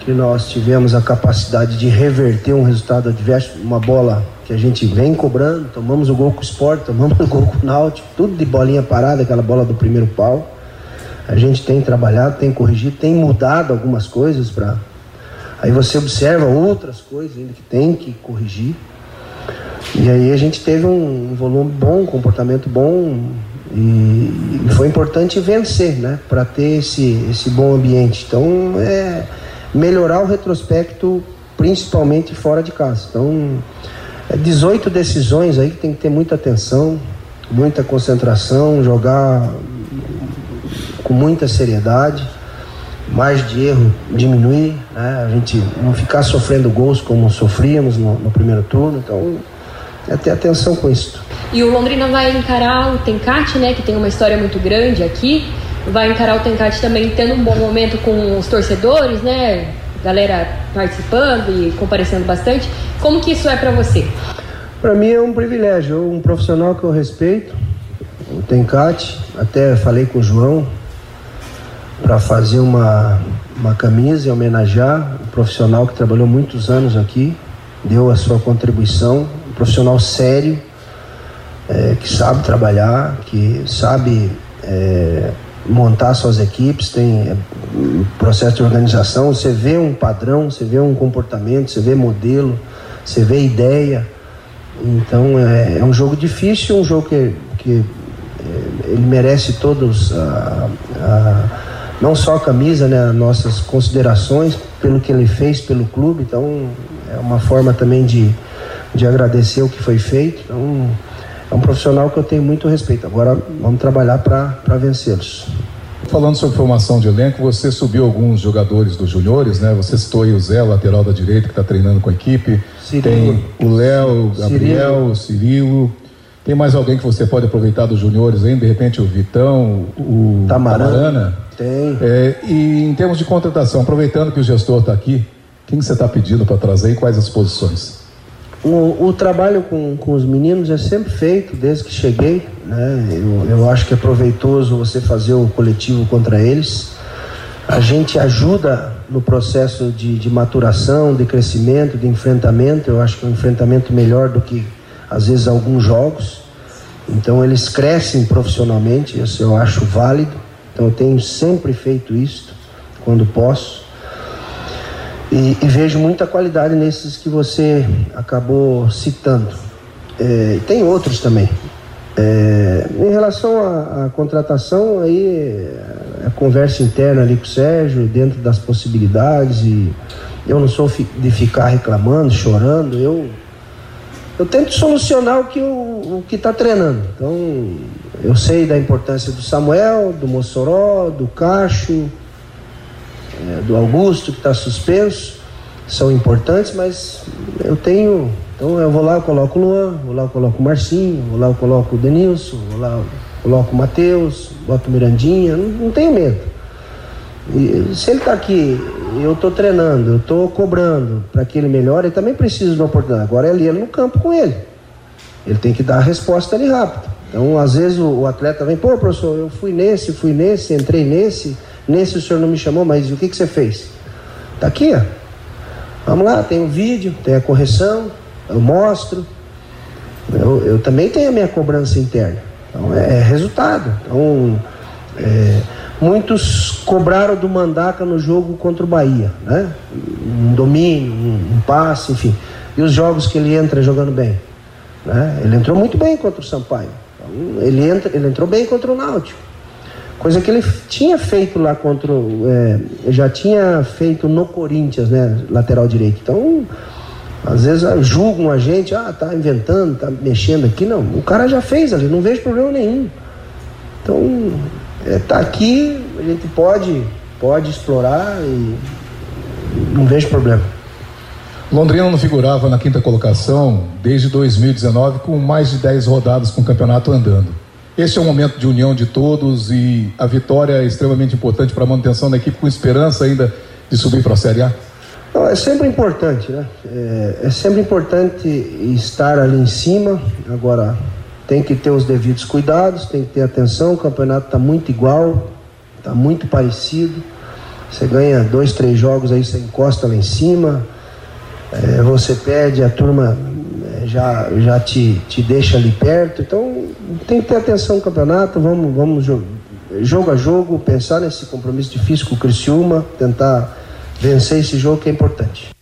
Speaker 5: que nós tivemos a capacidade de reverter um resultado adverso, uma bola que a gente vem cobrando, tomamos o gol com o Sport, tomamos o gol com o Náutico, tudo de bolinha parada, aquela bola do primeiro pau. A gente tem trabalhado, tem corrigido, tem mudado algumas coisas para aí você observa outras coisas ainda que tem que corrigir. E aí a gente teve um volume bom, um comportamento bom, e, foi importante vencer, né? Para ter esse, esse bom ambiente. Então, é melhorar o retrospecto, principalmente fora de casa. Então, é 18 decisões aí que tem que ter muita atenção, muita concentração, jogar com muita seriedade, mais de erro diminuir, né? A gente não ficar sofrendo gols como sofríamos no, no primeiro turno. Então, é ter atenção com isso.
Speaker 6: E o Londrina vai encarar o Tencate, né, que tem uma história muito grande aqui. Vai encarar o Tencate também tendo um bom momento com os torcedores, né? Galera participando e comparecendo bastante. Como que isso é para você?
Speaker 5: Para mim é um privilégio, um profissional que eu respeito, o Tencate. Até falei com o João para fazer uma, uma camisa e homenagear um profissional que trabalhou muitos anos aqui, deu a sua contribuição, um profissional sério, é, que sabe trabalhar, que sabe é, montar suas equipes, tem é, processo de organização, você vê um padrão, você vê um comportamento, você vê modelo, você vê ideia. Então é, é um jogo difícil, um jogo que, que é, ele merece todos a, a, não só a camisa, né, nossas considerações pelo que ele fez pelo clube. Então é uma forma também de, de agradecer o que foi feito. Então é um profissional que eu tenho muito respeito. Agora vamos trabalhar para vencê-los.
Speaker 7: Falando sobre formação de elenco, você subiu alguns jogadores dos juniores, né? Você citou aí o Zé, lateral da direita, que está treinando com a equipe. Cirilo. Tem o Léo, o Gabriel, o Cirilo. Tem mais alguém que você pode aproveitar dos juniores aí? De repente o Vitão, o
Speaker 5: Tamarana. Tamarana.
Speaker 7: Tem. É, e em termos de contratação, aproveitando que o gestor está aqui, quem você está pedindo para trazer e quais as posições?
Speaker 5: O, o, trabalho com, com os meninos é sempre feito desde que cheguei. Né? Eu, eu acho que é proveitoso você fazer o coletivo contra eles. A gente ajuda no processo de, de maturação, de crescimento, de enfrentamento. Eu acho que é um enfrentamento melhor do que às vezes alguns jogos. Então eles crescem profissionalmente, isso eu acho válido. Então eu tenho sempre feito isso quando posso. E, e, vejo muita qualidade nesses que você acabou citando. É, tem outros também. É, em relação à, à, contratação, aí é a conversa interna ali com o Sérgio, dentro das possibilidades, e eu não sou de ficar reclamando, chorando, eu, eu tento solucionar o que o, que está treinando. Então, eu sei da importância do Samuel, do Mossoró, do Cacho, é, do Augusto, que está suspenso, são importantes, mas eu tenho. Então eu vou lá, eu coloco o Luan, vou lá, eu coloco o Marcinho, vou lá, eu coloco o Denilson, vou lá, eu coloco o Matheus, boto o Mirandinha, não, não tenho medo. Se ele está aqui, eu estou treinando, eu estou cobrando para que ele melhore, ele também precisa de uma oportunidade. Agora é ali ele no campo com ele. Ele tem que dar a resposta ali rápido. Então, às vezes o, o atleta vem, pô, professor, eu fui nesse, fui nesse, entrei nesse, Nesse o senhor não me chamou, mas o que, que você fez? Tá aqui, ó. Vamos lá, tem o um vídeo, tem a correção, eu mostro. Eu, eu, também tenho a minha cobrança interna. Então é, é resultado. Então, é, muitos cobraram do Mandaca no jogo contra o Bahia, né? Um domínio, um, passe, enfim. E os jogos que ele entra jogando bem. Né? Ele entrou muito bem contra o Sampaio. Então, ele, entra, ele entrou bem contra o Náutico. Coisa que ele tinha feito lá contra. É, já tinha feito no Corinthians, né? Lateral direito. Então, às vezes ah, julgam a gente, ah, tá inventando, tá mexendo aqui. Não, o cara já fez ali, não vejo problema nenhum. Então, é, tá aqui, a gente pode, pode explorar e não vejo problema.
Speaker 7: Londrina não figurava na quinta colocação desde 2019 com mais de 10 rodadas com o campeonato andando. Este é um momento de união de todos e a vitória é extremamente importante para a manutenção da equipe com esperança ainda de subir para a Série A?
Speaker 5: Não, é sempre importante, né? É, é, sempre importante estar ali em cima. Agora, tem que ter os devidos cuidados, tem que ter atenção. O campeonato está muito igual, está muito parecido. Você ganha dois, três jogos aí, você encosta lá em cima. É, você perde, a turma já, já te, te deixa ali perto. Então tem que ter atenção no campeonato, vamos, vamos jogo a jogo, pensar nesse compromisso difícil com o Criciúma, tentar vencer esse jogo que é importante.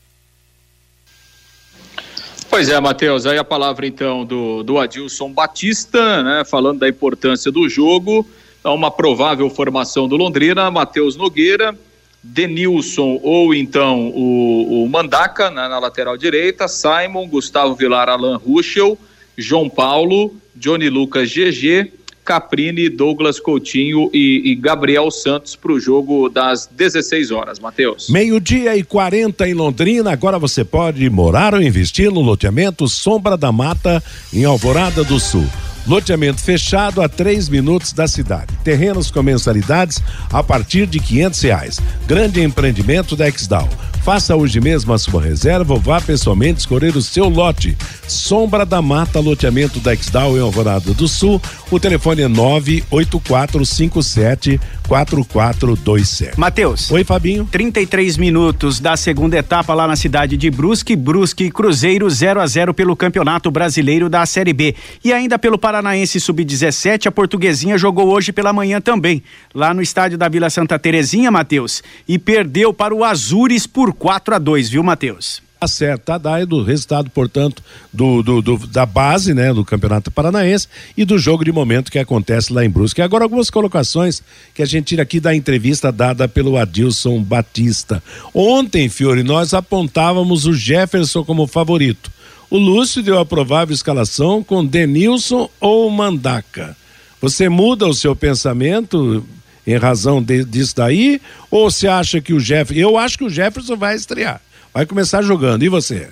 Speaker 2: Pois é, Matheus, aí a palavra então do, do Adilson Batista, né, falando da importância do jogo, então, uma provável formação do Londrina, Matheus Nogueira, Denilson ou então o, o Mandaca na, na, lateral direita, Simon, Gustavo Vilar, Alan Ruschel, João Paulo, Johnny Lucas GG, Caprini, Douglas Coutinho e, e Gabriel Santos para o jogo das 16 horas. Matheus.
Speaker 1: Meio-dia e 40 em Londrina. Agora você pode morar ou investir no loteamento Sombra da Mata, em Alvorada do Sul. Loteamento fechado a três minutos da cidade. Terrenos com mensalidades a partir de quinhentos reais. Grande empreendimento da Exdal. Faça hoje mesmo a sua reserva ou vá pessoalmente escolher o seu lote. Sombra da Mata, loteamento da Exdal em Alvorada do Sul. O telefone é 98457 4427.
Speaker 3: Matheus.
Speaker 1: Oi, Fabinho.
Speaker 3: 33 minutos da segunda etapa lá na cidade de Brusque, Brusque Cruzeiro 0 a 0 pelo Campeonato Brasileiro da Série B. E ainda pelo Paranaense Sub-17, a Portuguesinha jogou hoje pela manhã também, lá no estádio da Vila Santa Terezinha, Matheus, e perdeu para o Azures por 4 a 2, viu, Matheus?
Speaker 1: Acerta a DAE do resultado, portanto, do, do, do, da base, né, do Campeonato Paranaense e do jogo de momento que acontece lá em Brusque. Agora algumas colocações que a gente tira aqui da entrevista dada pelo Adilson Batista. Ontem, Fiore, nós apontávamos o Jefferson como favorito. O Lúcio deu a provável escalação com Denilson ou Mandaca. Você muda o seu pensamento em razão de, disso daí? Ou você acha que o Jefferson. Eu acho que o Jefferson vai estrear vai começar jogando. E você?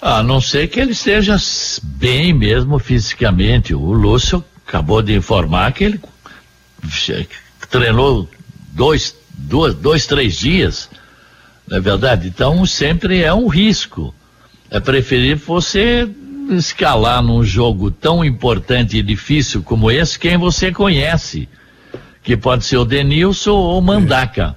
Speaker 4: A não ser que ele esteja bem mesmo fisicamente. O Lúcio acabou de informar que ele treinou dois, dois, dois três dias. Não é verdade? Então sempre é um risco. É preferível você escalar num jogo tão importante e difícil como esse quem você conhece. Que pode ser o Denilson ou o Mandaca.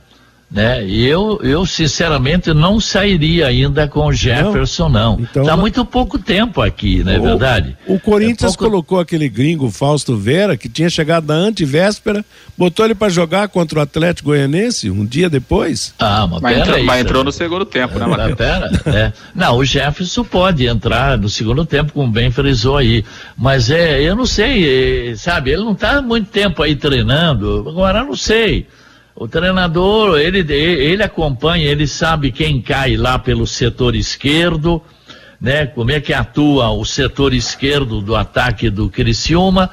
Speaker 4: É né? E eu, eu sinceramente não sairia ainda com o Jefferson, não. não. Então, tá muito pouco tempo aqui, não é o, verdade?
Speaker 1: O Corinthians é pouco... colocou aquele gringo Fausto Vera, que tinha chegado na antivéspera, botou ele para jogar contra o Atlético Goianense um dia depois.
Speaker 2: Ah, mas, mas, entrou, mas entrou, no segundo tempo, né, Matheus?
Speaker 4: Pera, é. Não, o Jefferson pode entrar no segundo tempo, como bem frisou aí. Mas é, eu não sei, é, sabe, ele não tá muito tempo aí treinando, agora eu não sei. O treinador, ele, ele acompanha, ele sabe quem cai lá pelo setor esquerdo, né? Como é que atua o setor esquerdo do ataque do Criciúma.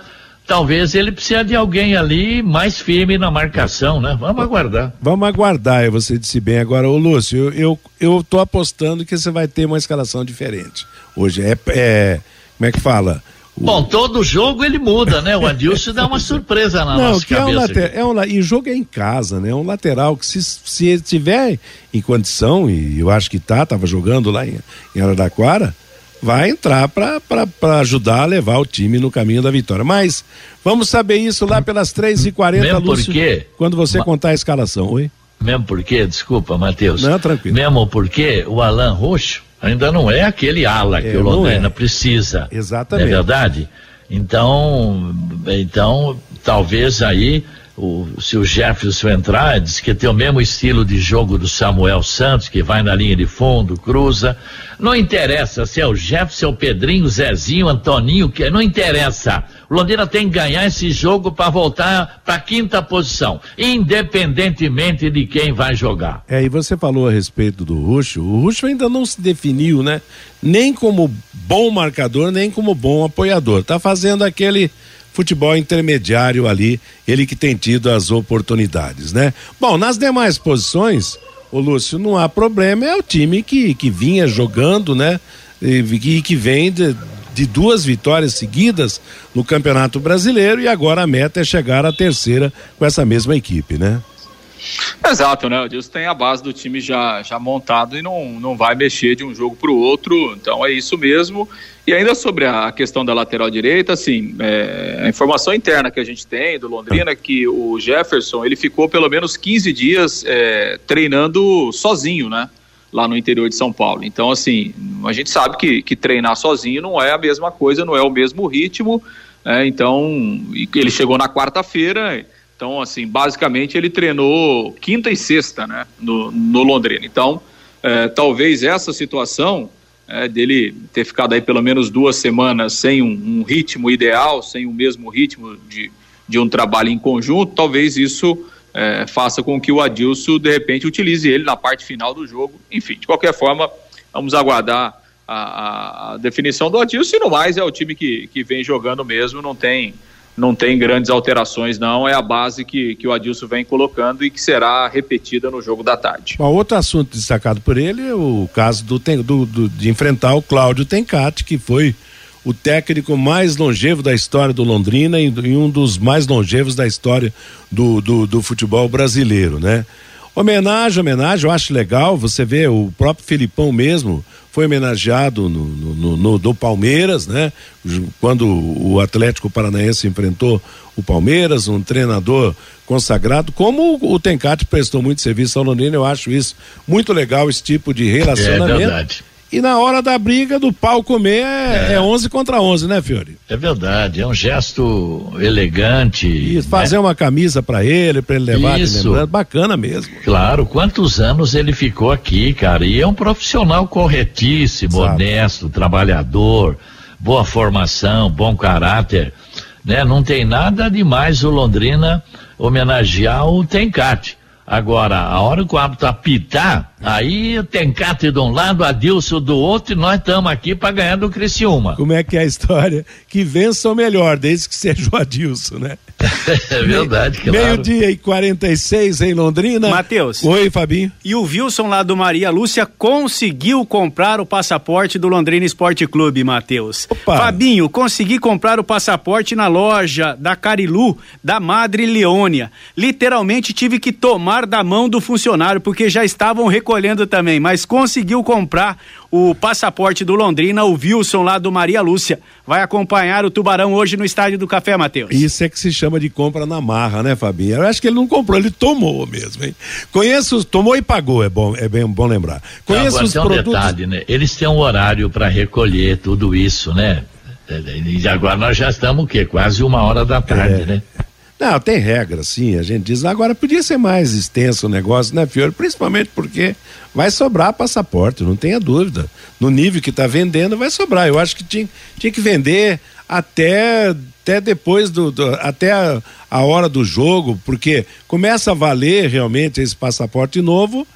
Speaker 4: Talvez ele precise de alguém ali mais firme na marcação, né? Vamos aguardar.
Speaker 1: Vamos aguardar, você disse bem agora, ô Lúcio, eu, eu, eu tô apostando que você vai ter uma escalação diferente. Hoje é, é como é que fala?
Speaker 4: Bom, todo jogo ele muda, né? O Adilson dá uma surpresa na Não, nossa cabeça. É um later,
Speaker 1: é um, e jogo é em casa, né? É um lateral que se, se ele tiver em condição, e eu acho que tá, tava jogando lá em, em Araraquara, vai entrar para ajudar a levar o time no caminho da vitória. Mas vamos saber isso lá pelas 3h40,
Speaker 4: Mesmo Lúcio, porque,
Speaker 1: quando você Ma... contar a escalação. Oi?
Speaker 4: Mesmo porque, desculpa, Matheus.
Speaker 1: Não, tranquilo.
Speaker 4: Mesmo porque o Alan Roxo ainda não é aquele ala que é, o Londrina é. precisa.
Speaker 1: Exatamente.
Speaker 4: É verdade? Então, então, talvez aí o, se o Jefferson entrar, diz que tem o mesmo estilo de jogo do Samuel Santos, que vai na linha de fundo, cruza. Não interessa se é o Jefferson, o Pedrinho, o Zezinho, o Antoninho, que não interessa. O Londrina tem que ganhar esse jogo para voltar para quinta posição, independentemente de quem vai jogar.
Speaker 1: É, e você falou a respeito do Ruxo. O Ruxo ainda não se definiu, né? Nem como bom marcador, nem como bom apoiador. Tá fazendo aquele futebol intermediário ali, ele que tem tido as oportunidades, né? Bom, nas demais posições, o Lúcio, não há problema, é o time que, que vinha jogando, né? E que vem de, de duas vitórias seguidas no Campeonato Brasileiro e agora a meta é chegar à terceira com essa mesma equipe, né?
Speaker 2: Exato, né? O Dilson tem a base do time já, já montado e não, não vai mexer de um jogo para o outro, então é isso mesmo. E ainda sobre a questão da lateral direita, assim, é, a informação interna que a gente tem do Londrina é que o Jefferson ele ficou pelo menos 15 dias é, treinando sozinho, né? Lá no interior de São Paulo. Então, assim, a gente sabe que, que treinar sozinho não é a mesma coisa, não é o mesmo ritmo. Né? Então, ele chegou na quarta-feira então, assim, basicamente ele treinou quinta e sexta, né, no, no Londrina. Então, é, talvez essa situação é, dele ter ficado aí pelo menos duas semanas sem um, um, ritmo ideal, sem o mesmo ritmo de, de um trabalho em conjunto, talvez isso é, faça com que o Adilson, de repente, utilize ele na parte final do jogo. Enfim, de qualquer forma, vamos aguardar a, a definição do Adilson e no mais é o time que, que vem jogando mesmo, não tem não tem grandes alterações, não. É a base que, que o Adilson vem colocando e que será repetida no jogo da tarde.
Speaker 1: Bom, outro assunto destacado por ele é o caso do, do, do de enfrentar o Cláudio Tencati, que foi o técnico mais longevo da história do Londrina e, e um dos mais longevos da história do, do, do futebol brasileiro, né? Homenagem, homenagem, eu acho legal. Você vê o próprio Filipão mesmo foi homenageado no, no, no, no Palmeiras, né? Quando o Atlético Paranaense enfrentou o Palmeiras, um treinador consagrado, como o Tencate prestou muito serviço ao Londrina, eu acho isso muito legal, esse tipo de relacionamento. É verdade. E na hora da briga do pau comer é, é. é 11 contra 11, né, Fiore?
Speaker 4: É verdade, é um gesto elegante.
Speaker 1: Isso, fazer né? uma camisa para ele, para ele levar
Speaker 4: Isso.
Speaker 1: Lembrando, bacana mesmo.
Speaker 4: Claro, quantos anos ele ficou aqui, cara? E é um profissional corretíssimo, honesto, trabalhador, boa formação, bom caráter. Né? Não tem nada demais o Londrina homenagear o Tencate. Agora, a hora que o árbitro apitar, aí tem Cate de um lado, Adilson do outro, e nós estamos aqui para ganhar do Criciúma.
Speaker 1: Como é que é a história? Que vença o melhor, desde que seja o Adilson, né?
Speaker 4: é verdade, claro.
Speaker 1: Meio-dia e 46 em Londrina.
Speaker 3: Matheus.
Speaker 1: Oi, Fabinho.
Speaker 3: E o Wilson lá do Maria Lúcia conseguiu comprar o passaporte do Londrina Esporte Clube, Matheus. Fabinho, consegui comprar o passaporte na loja da Carilu, da Madre Leônia. Literalmente tive que tomar da mão do funcionário, porque já estavam recolhendo também, mas conseguiu comprar o passaporte do Londrina, o Wilson lá do Maria Lúcia. Vai acompanhar o Tubarão hoje no Estádio do Café, Matheus.
Speaker 1: Isso é que se chama de compra na marra, né, Fabinho? Eu acho que ele não comprou, ele tomou mesmo, hein? Conheço, tomou e pagou, é bom, é bem bom lembrar. Conheço
Speaker 4: Agora, os tem um produtos... detalhe, né? Eles têm um horário para recolher tudo isso, né? E agora nós já estamos o quê? Quase uma hora da tarde, é. né?
Speaker 1: Não, tem regra, sim. A gente diz, agora podia ser mais extenso o negócio, né, Fiore? Principalmente porque vai sobrar passaporte, não tenha dúvida. No nível que está vendendo, vai sobrar. Eu acho que tinha, tinha que vender até, até depois do. do até a, a hora do jogo, porque começa a valer realmente esse passaporte novo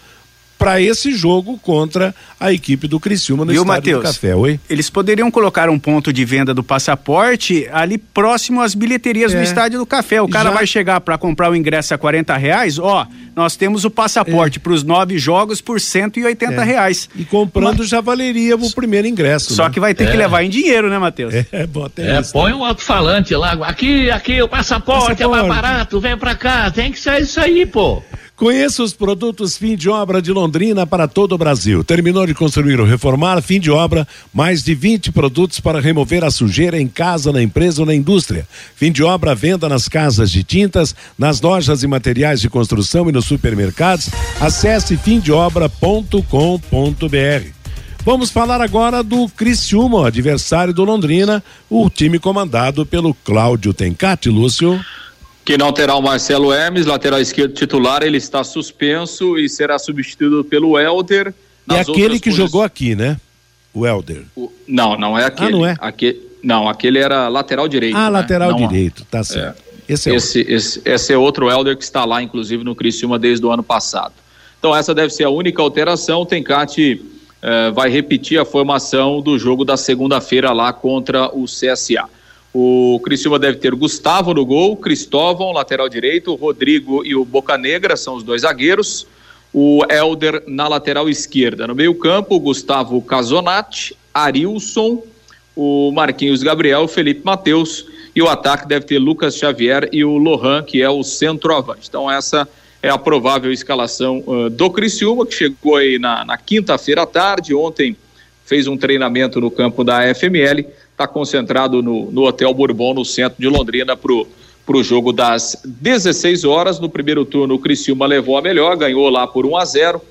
Speaker 1: para esse jogo contra a equipe do Criciúma no
Speaker 3: Viu,
Speaker 1: Estádio
Speaker 3: Mateus,
Speaker 1: do Café. Oi?
Speaker 3: Eles poderiam colocar um ponto de venda do passaporte ali próximo às bilheterias é. do Estádio do Café. O cara Já... vai chegar para comprar o ingresso a 40 reais, ó, nós temos o passaporte é. para os nove jogos por 180 é. reais.
Speaker 1: E comprando Mas... já valeria o primeiro ingresso.
Speaker 3: Só né? que vai ter que é. levar em dinheiro, né, Matheus?
Speaker 4: É, bom, é, isso, põe né? um alto-falante lá, aqui, aqui, o passaporte, passaporte é mais barato, vem pra cá, tem que ser isso aí, pô.
Speaker 1: Conheça os produtos fim de obra de Londrina para todo o Brasil. Terminou de construir ou reformar, fim de obra, mais de 20 produtos para remover a sujeira em casa, na empresa ou na indústria. Fim de obra, venda nas casas de tintas, nas lojas e materiais de construção e nos supermercados. Acesse fimdeobra.com.br. Vamos falar agora do Criciúma, adversário do Londrina, o time comandado pelo Cláudio Tencati, Lúcio
Speaker 2: que não terá o Marcelo Hermes, lateral esquerdo titular, ele está suspenso e será substituído pelo Helder.
Speaker 1: É aquele que jogou aqui, né? O Helder. O,
Speaker 2: não, não é aquele. Ah, não é? Aquele, não, aquele era lateral direito.
Speaker 1: Ah,
Speaker 2: né?
Speaker 1: lateral não, direito, tá certo.
Speaker 2: É. Esse, é esse, esse, esse, é outro Helder que está lá, inclusive, no Criciúma desde o ano passado. Então, essa deve ser a única alteração. O Tencate eh, vai repetir a formação do jogo da segunda-feira lá contra o CSA. O Criciúma deve ter Gustavo no gol, Cristóvão, lateral direito, Rodrigo e o Bocanegra são os dois zagueiros. O Elder na lateral esquerda. No meio-campo, Gustavo Casonati, Arilson, o Marquinhos Gabriel, Felipe Matheus. E o ataque deve ter Lucas Xavier e o Lohan, que é o centroavante. Então, essa é a provável escalação uh, do Criciúma, que chegou aí na, na quinta-feira à tarde. Ontem fez um treinamento no campo da FML está concentrado no, no Hotel Bourbon, no centro de Londrina, para o jogo das 16 horas. No primeiro turno, o Criciúma levou a melhor, ganhou lá por 1 a 0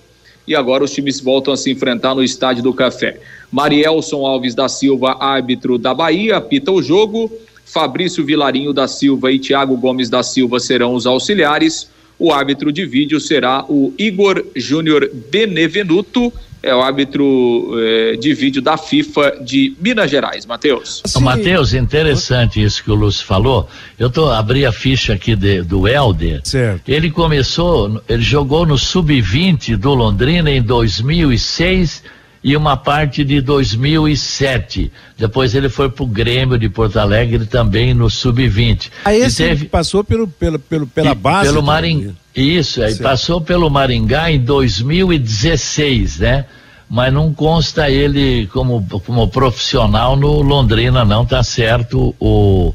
Speaker 2: e agora os times voltam a se enfrentar no Estádio do Café. Marielson Alves da Silva, árbitro da Bahia, apita o jogo. Fabrício Vilarinho da Silva e Tiago Gomes da Silva serão os auxiliares. O árbitro de vídeo será o Igor Júnior Benevenuto é o árbitro é, de vídeo da FIFA de Minas Gerais, Matheus.
Speaker 4: Matheus, interessante isso que o Lúcio falou. Eu tô abri a ficha aqui de, do Helder. Certo. Ele começou, ele jogou no sub-20 do Londrina em 2006 e uma parte de 2007. Depois ele foi para o Grêmio de Porto Alegre também no sub-20.
Speaker 1: Aí esse teve... passou pelo, pelo, pelo pela base.
Speaker 4: Pelo Maringá. Isso, aí passou pelo Maringá em 2016, né? Mas não consta ele como, como profissional no Londrina, não, tá certo o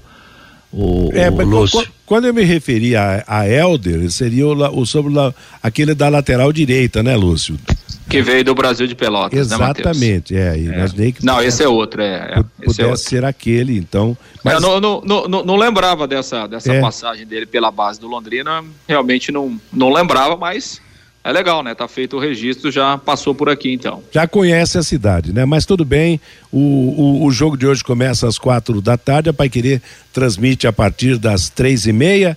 Speaker 1: o, é, o Lúcio. Quando eu me referi a, a Elder, seria o, o sobre o, aquele da lateral direita, né, Lúcio?
Speaker 2: Que veio do Brasil de Pelotas,
Speaker 1: né, Exatamente,
Speaker 2: né,
Speaker 1: é, imaginei que...
Speaker 2: Não, esse é outro, é.
Speaker 1: é pudesse é outro. ser aquele, então...
Speaker 2: Mas... Eu não, não, não, não lembrava dessa, dessa é. passagem dele pela base do Londrina, realmente não, não lembrava, mas é legal, né? Tá feito o registro, já passou por aqui então.
Speaker 1: Já conhece a cidade, né? Mas tudo bem, o, o, o jogo de hoje começa às quatro da tarde, a Pai Querer transmite a partir das três e meia.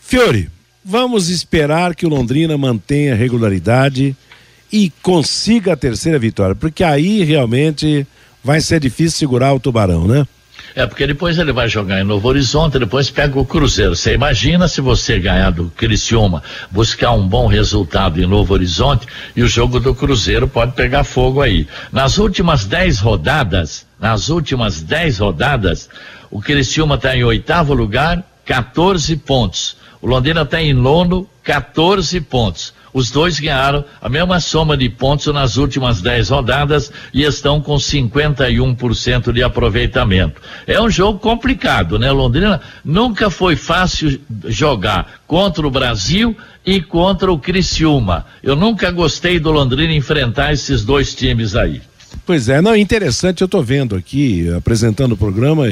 Speaker 1: Fiore, vamos esperar que o Londrina mantenha regularidade e consiga a terceira vitória, porque aí realmente vai ser difícil segurar o Tubarão, né?
Speaker 4: É, porque depois ele vai jogar em Novo Horizonte, depois pega o Cruzeiro. Você imagina se você ganhar do Criciúma, buscar um bom resultado em Novo Horizonte e o jogo do Cruzeiro pode pegar fogo aí. Nas últimas dez rodadas, nas últimas dez rodadas, o Criciúma está em oitavo lugar, 14 pontos. O Londrina está em nono, 14 pontos. Os dois ganharam a mesma soma de pontos nas últimas 10 rodadas e estão com 51% de aproveitamento. É um jogo complicado, né? Londrina nunca foi fácil jogar contra o Brasil e contra o Criciúma. Eu nunca gostei do Londrina enfrentar esses dois times aí.
Speaker 1: Pois é, não, interessante, eu estou vendo aqui, apresentando o programa,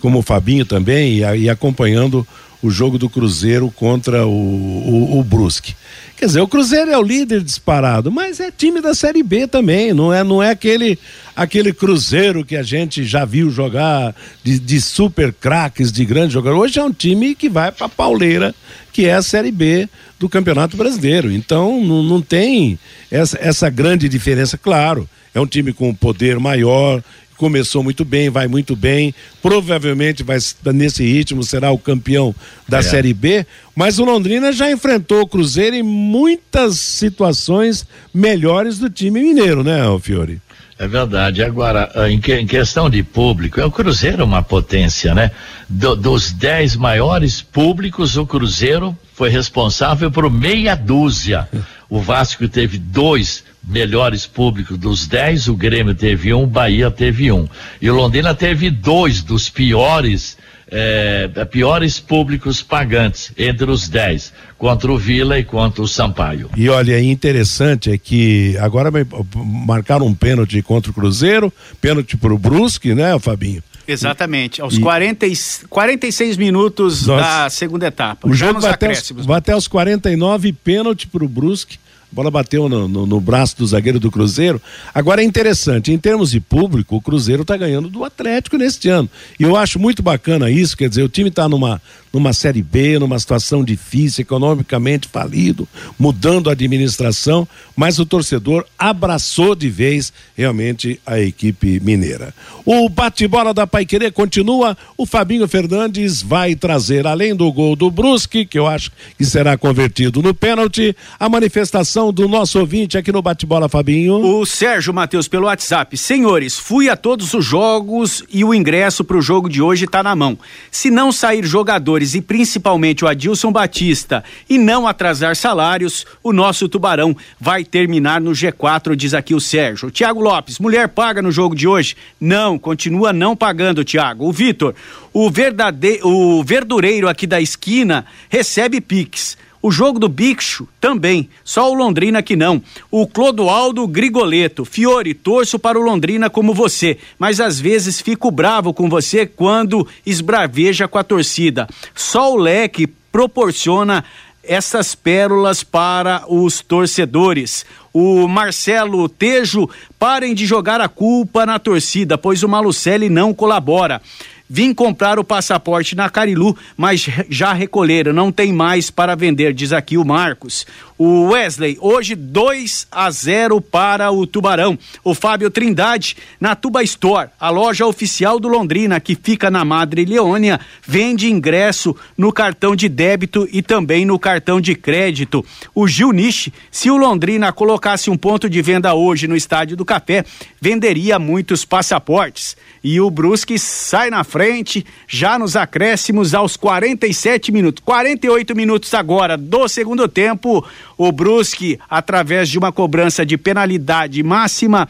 Speaker 1: como o Fabinho também, e, e acompanhando o jogo do Cruzeiro contra o, o, o, Brusque. Quer dizer, o Cruzeiro é o líder disparado, mas é time da Série B também, não é, não é aquele, aquele Cruzeiro que a gente já viu jogar de, de super craques, de grandes jogadores. Hoje é um time que vai para pauleira, que é a Série B do Campeonato Brasileiro. Então, não, não tem essa, essa grande diferença, claro. É um time com poder maior, começou muito bem, vai muito bem, provavelmente vai nesse ritmo será o campeão da é. Série B, mas o Londrina já enfrentou o Cruzeiro em muitas situações melhores do time mineiro, né, Fiore?
Speaker 4: É verdade. Agora, ah, em, que, em, questão de público, é o Cruzeiro uma potência, né? Do, dos dez maiores públicos, o Cruzeiro foi responsável por meia dúzia. O Vasco teve dois melhores públicos dos dez, o Grêmio teve um, o Bahia teve um. E o Londrina teve dois dos piores, é, piores públicos pagantes entre os dez, contra o Vila e contra o Sampaio.
Speaker 1: E olha, interessante é que agora marcaram um pênalti contra o Cruzeiro, pênalti para o Brusque, né, Fabinho?
Speaker 3: Exatamente, aos e... 40, 46 minutos Nossa. da segunda etapa.
Speaker 1: O jogo vai até, os, vai até os 49, pênalti para o Brusque. A bola bateu no, no, no, braço do zagueiro do Cruzeiro. Agora é interessante, em termos de público, o Cruzeiro está ganhando do Atlético neste ano. E eu acho muito bacana isso, quer dizer, o time está numa, numa Série B, numa situação difícil, economicamente falido, mudando a administração, mas o torcedor abraçou de vez realmente a equipe mineira. O bate-bola da Paiquerê continua, o Fabinho Fernandes vai trazer, além do gol do Brusque, que eu acho que será convertido no pênalti, a manifestação participação do nosso ouvinte aqui no Bate-Bola, Fabinho.
Speaker 3: O Sérgio Matheus pelo WhatsApp. Senhores, fui a todos os jogos e o ingresso para o jogo de hoje está na mão. Se não sair jogadores e principalmente o Adilson Batista e não atrasar salários, o nosso Tubarão vai terminar no G4, diz aqui o Sérgio. Tiago Lopes, mulher paga no jogo de hoje? Não, continua não pagando, Tiago. O Vitor, o, verdade... o verdureiro aqui da esquina recebe Pix. O jogo do bicho também, só o Londrina que não. O Clodoaldo Grigoleto, Fiore, torço para o Londrina como você, mas às vezes fico bravo com você quando esbraveja com a torcida. Só o leque proporciona essas pérolas para os torcedores. O Marcelo Tejo, parem de jogar a culpa na torcida, pois o Malucelli não colabora. Vim comprar o passaporte na Carilu, mas já recolheram, não tem mais para vender, diz aqui o Marcos. O Wesley, hoje 2 a 0 para o Tubarão. O Fábio Trindade, na Tuba Store, a loja oficial do Londrina, que fica na Madre Leônia, vende ingresso no cartão de débito e também no cartão de crédito. O Gil Niche, se o Londrina colocasse um ponto de venda hoje no Estádio do Café, venderia muitos passaportes. E o Brusque sai na frente, já nos acréscimos aos 47 minutos. 48 minutos agora do segundo tempo. O Brusque, através de uma cobrança de penalidade máxima,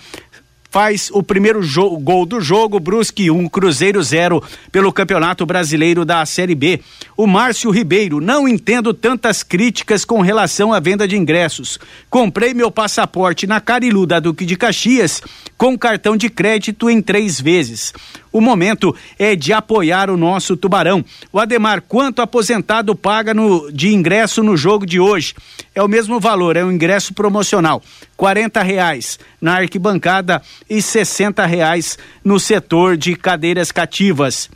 Speaker 3: faz o primeiro gol do jogo, Brusque 1, um, Cruzeiro 0 pelo Campeonato Brasileiro da Série B. O Márcio Ribeiro, não entendo tantas críticas com relação à venda de ingressos. Comprei meu passaporte na Carilu da Duque de Caxias com cartão de crédito em três vezes. O momento é de apoiar o nosso Tubarão. O Ademar, quanto aposentado paga no, de ingresso no jogo de hoje? É o mesmo valor, é um ingresso promocional. R$ reais na arquibancada e R$ reais no setor de cadeiras cativas.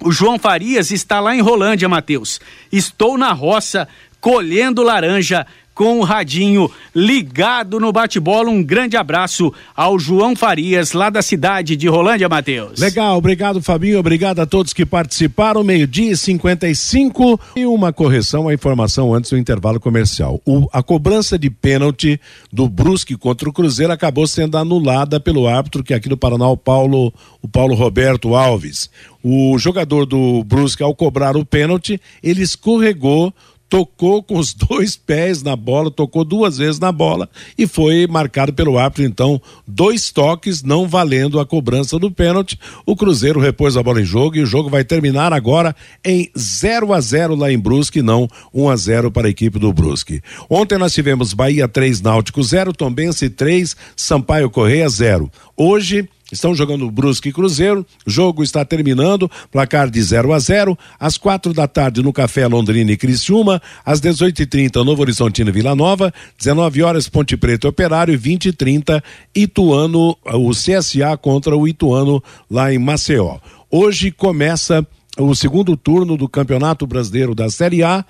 Speaker 3: O João Farias está lá em Rolândia, Matheus. Estou na roça colhendo laranja com o radinho ligado no bate-bola. Um grande abraço ao João Farias, lá da cidade de Rolândia, Matheus.
Speaker 1: Legal, obrigado, Fabinho. Obrigado a todos que participaram. Meio-dia e 55. E uma correção, a informação antes do intervalo comercial. O, a cobrança de pênalti do Brusque contra o Cruzeiro acabou sendo anulada pelo árbitro, que é aqui no Paraná, o Paulo, o Paulo Roberto Alves. O jogador do Brusque, ao cobrar o pênalti, ele escorregou tocou com os dois pés na bola, tocou duas vezes na bola e foi marcado pelo árbitro, então, dois toques, não valendo a cobrança do pênalti. O Cruzeiro repôs a bola em jogo e o jogo vai terminar agora em 0 a 0 lá em Brusque, não 1 a 0 para a equipe do Brusque. Ontem nós tivemos Bahia 3, Náutico 0, Tombense 3, Sampaio Correia 0. Hoje Estão jogando Brusque e Cruzeiro. O jogo está terminando. Placar de 0 a 0. Às quatro da tarde no Café Londrina e Criciúma. Às 18h30 Novo Horizontino e Vila Nova. 19 horas Ponte Preta Operário. 20 e 30 Ituano, o CSA contra o Ituano lá em Maceió. Hoje começa o segundo turno do Campeonato Brasileiro da Série A.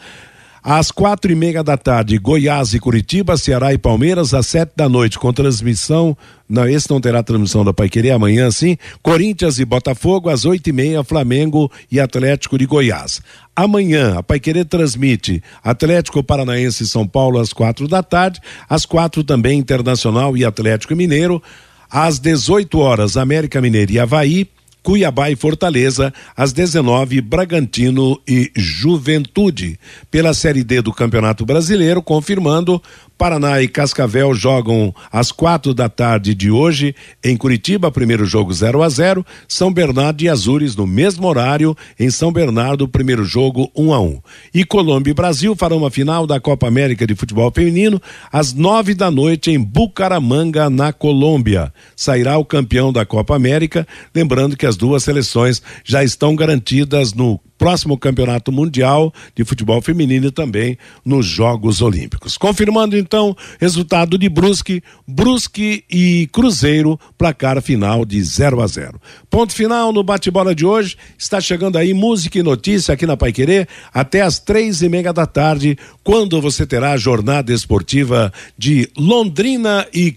Speaker 1: Às quatro e meia da tarde, Goiás e Curitiba, Ceará e Palmeiras, às sete da noite, com transmissão. Não, esse não terá transmissão da Paiquerê amanhã, sim. Corinthians e Botafogo, às oito e meia, Flamengo e Atlético de Goiás. Amanhã, a Paiquerê transmite Atlético Paranaense e São Paulo às quatro da tarde, às quatro também Internacional e Atlético Mineiro. Às 18 horas, América Mineiro e Havaí. Cuiabá e Fortaleza, às 19, Bragantino e Juventude. Pela Série D do Campeonato Brasileiro, confirmando Paraná e Cascavel jogam às quatro da tarde de hoje em Curitiba, primeiro jogo 0 a 0 São Bernardo e Azures no mesmo horário em São Bernardo, primeiro jogo 1 um a 1 um. E Colômbia e Brasil farão uma final da Copa América de Futebol Feminino às nove da noite em Bucaramanga, na Colômbia. Sairá o campeão da Copa América, lembrando que as duas seleções já estão garantidas no próximo Campeonato Mundial de Futebol Feminino e também nos Jogos Olímpicos. Confirmando então resultado de Brusque, Brusque e Cruzeiro, placar final de 0 a 0. Ponto final no bate-bola de hoje. Está chegando aí música e notícia aqui na Paiquerê até às três e meia da tarde, quando você terá a jornada esportiva de Londrina e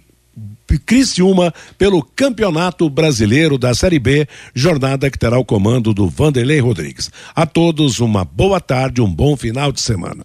Speaker 1: Criciúma pelo Campeonato Brasileiro da Série B, jornada que terá o comando do Vanderlei Rodrigues. A todos uma boa tarde, um bom final de semana.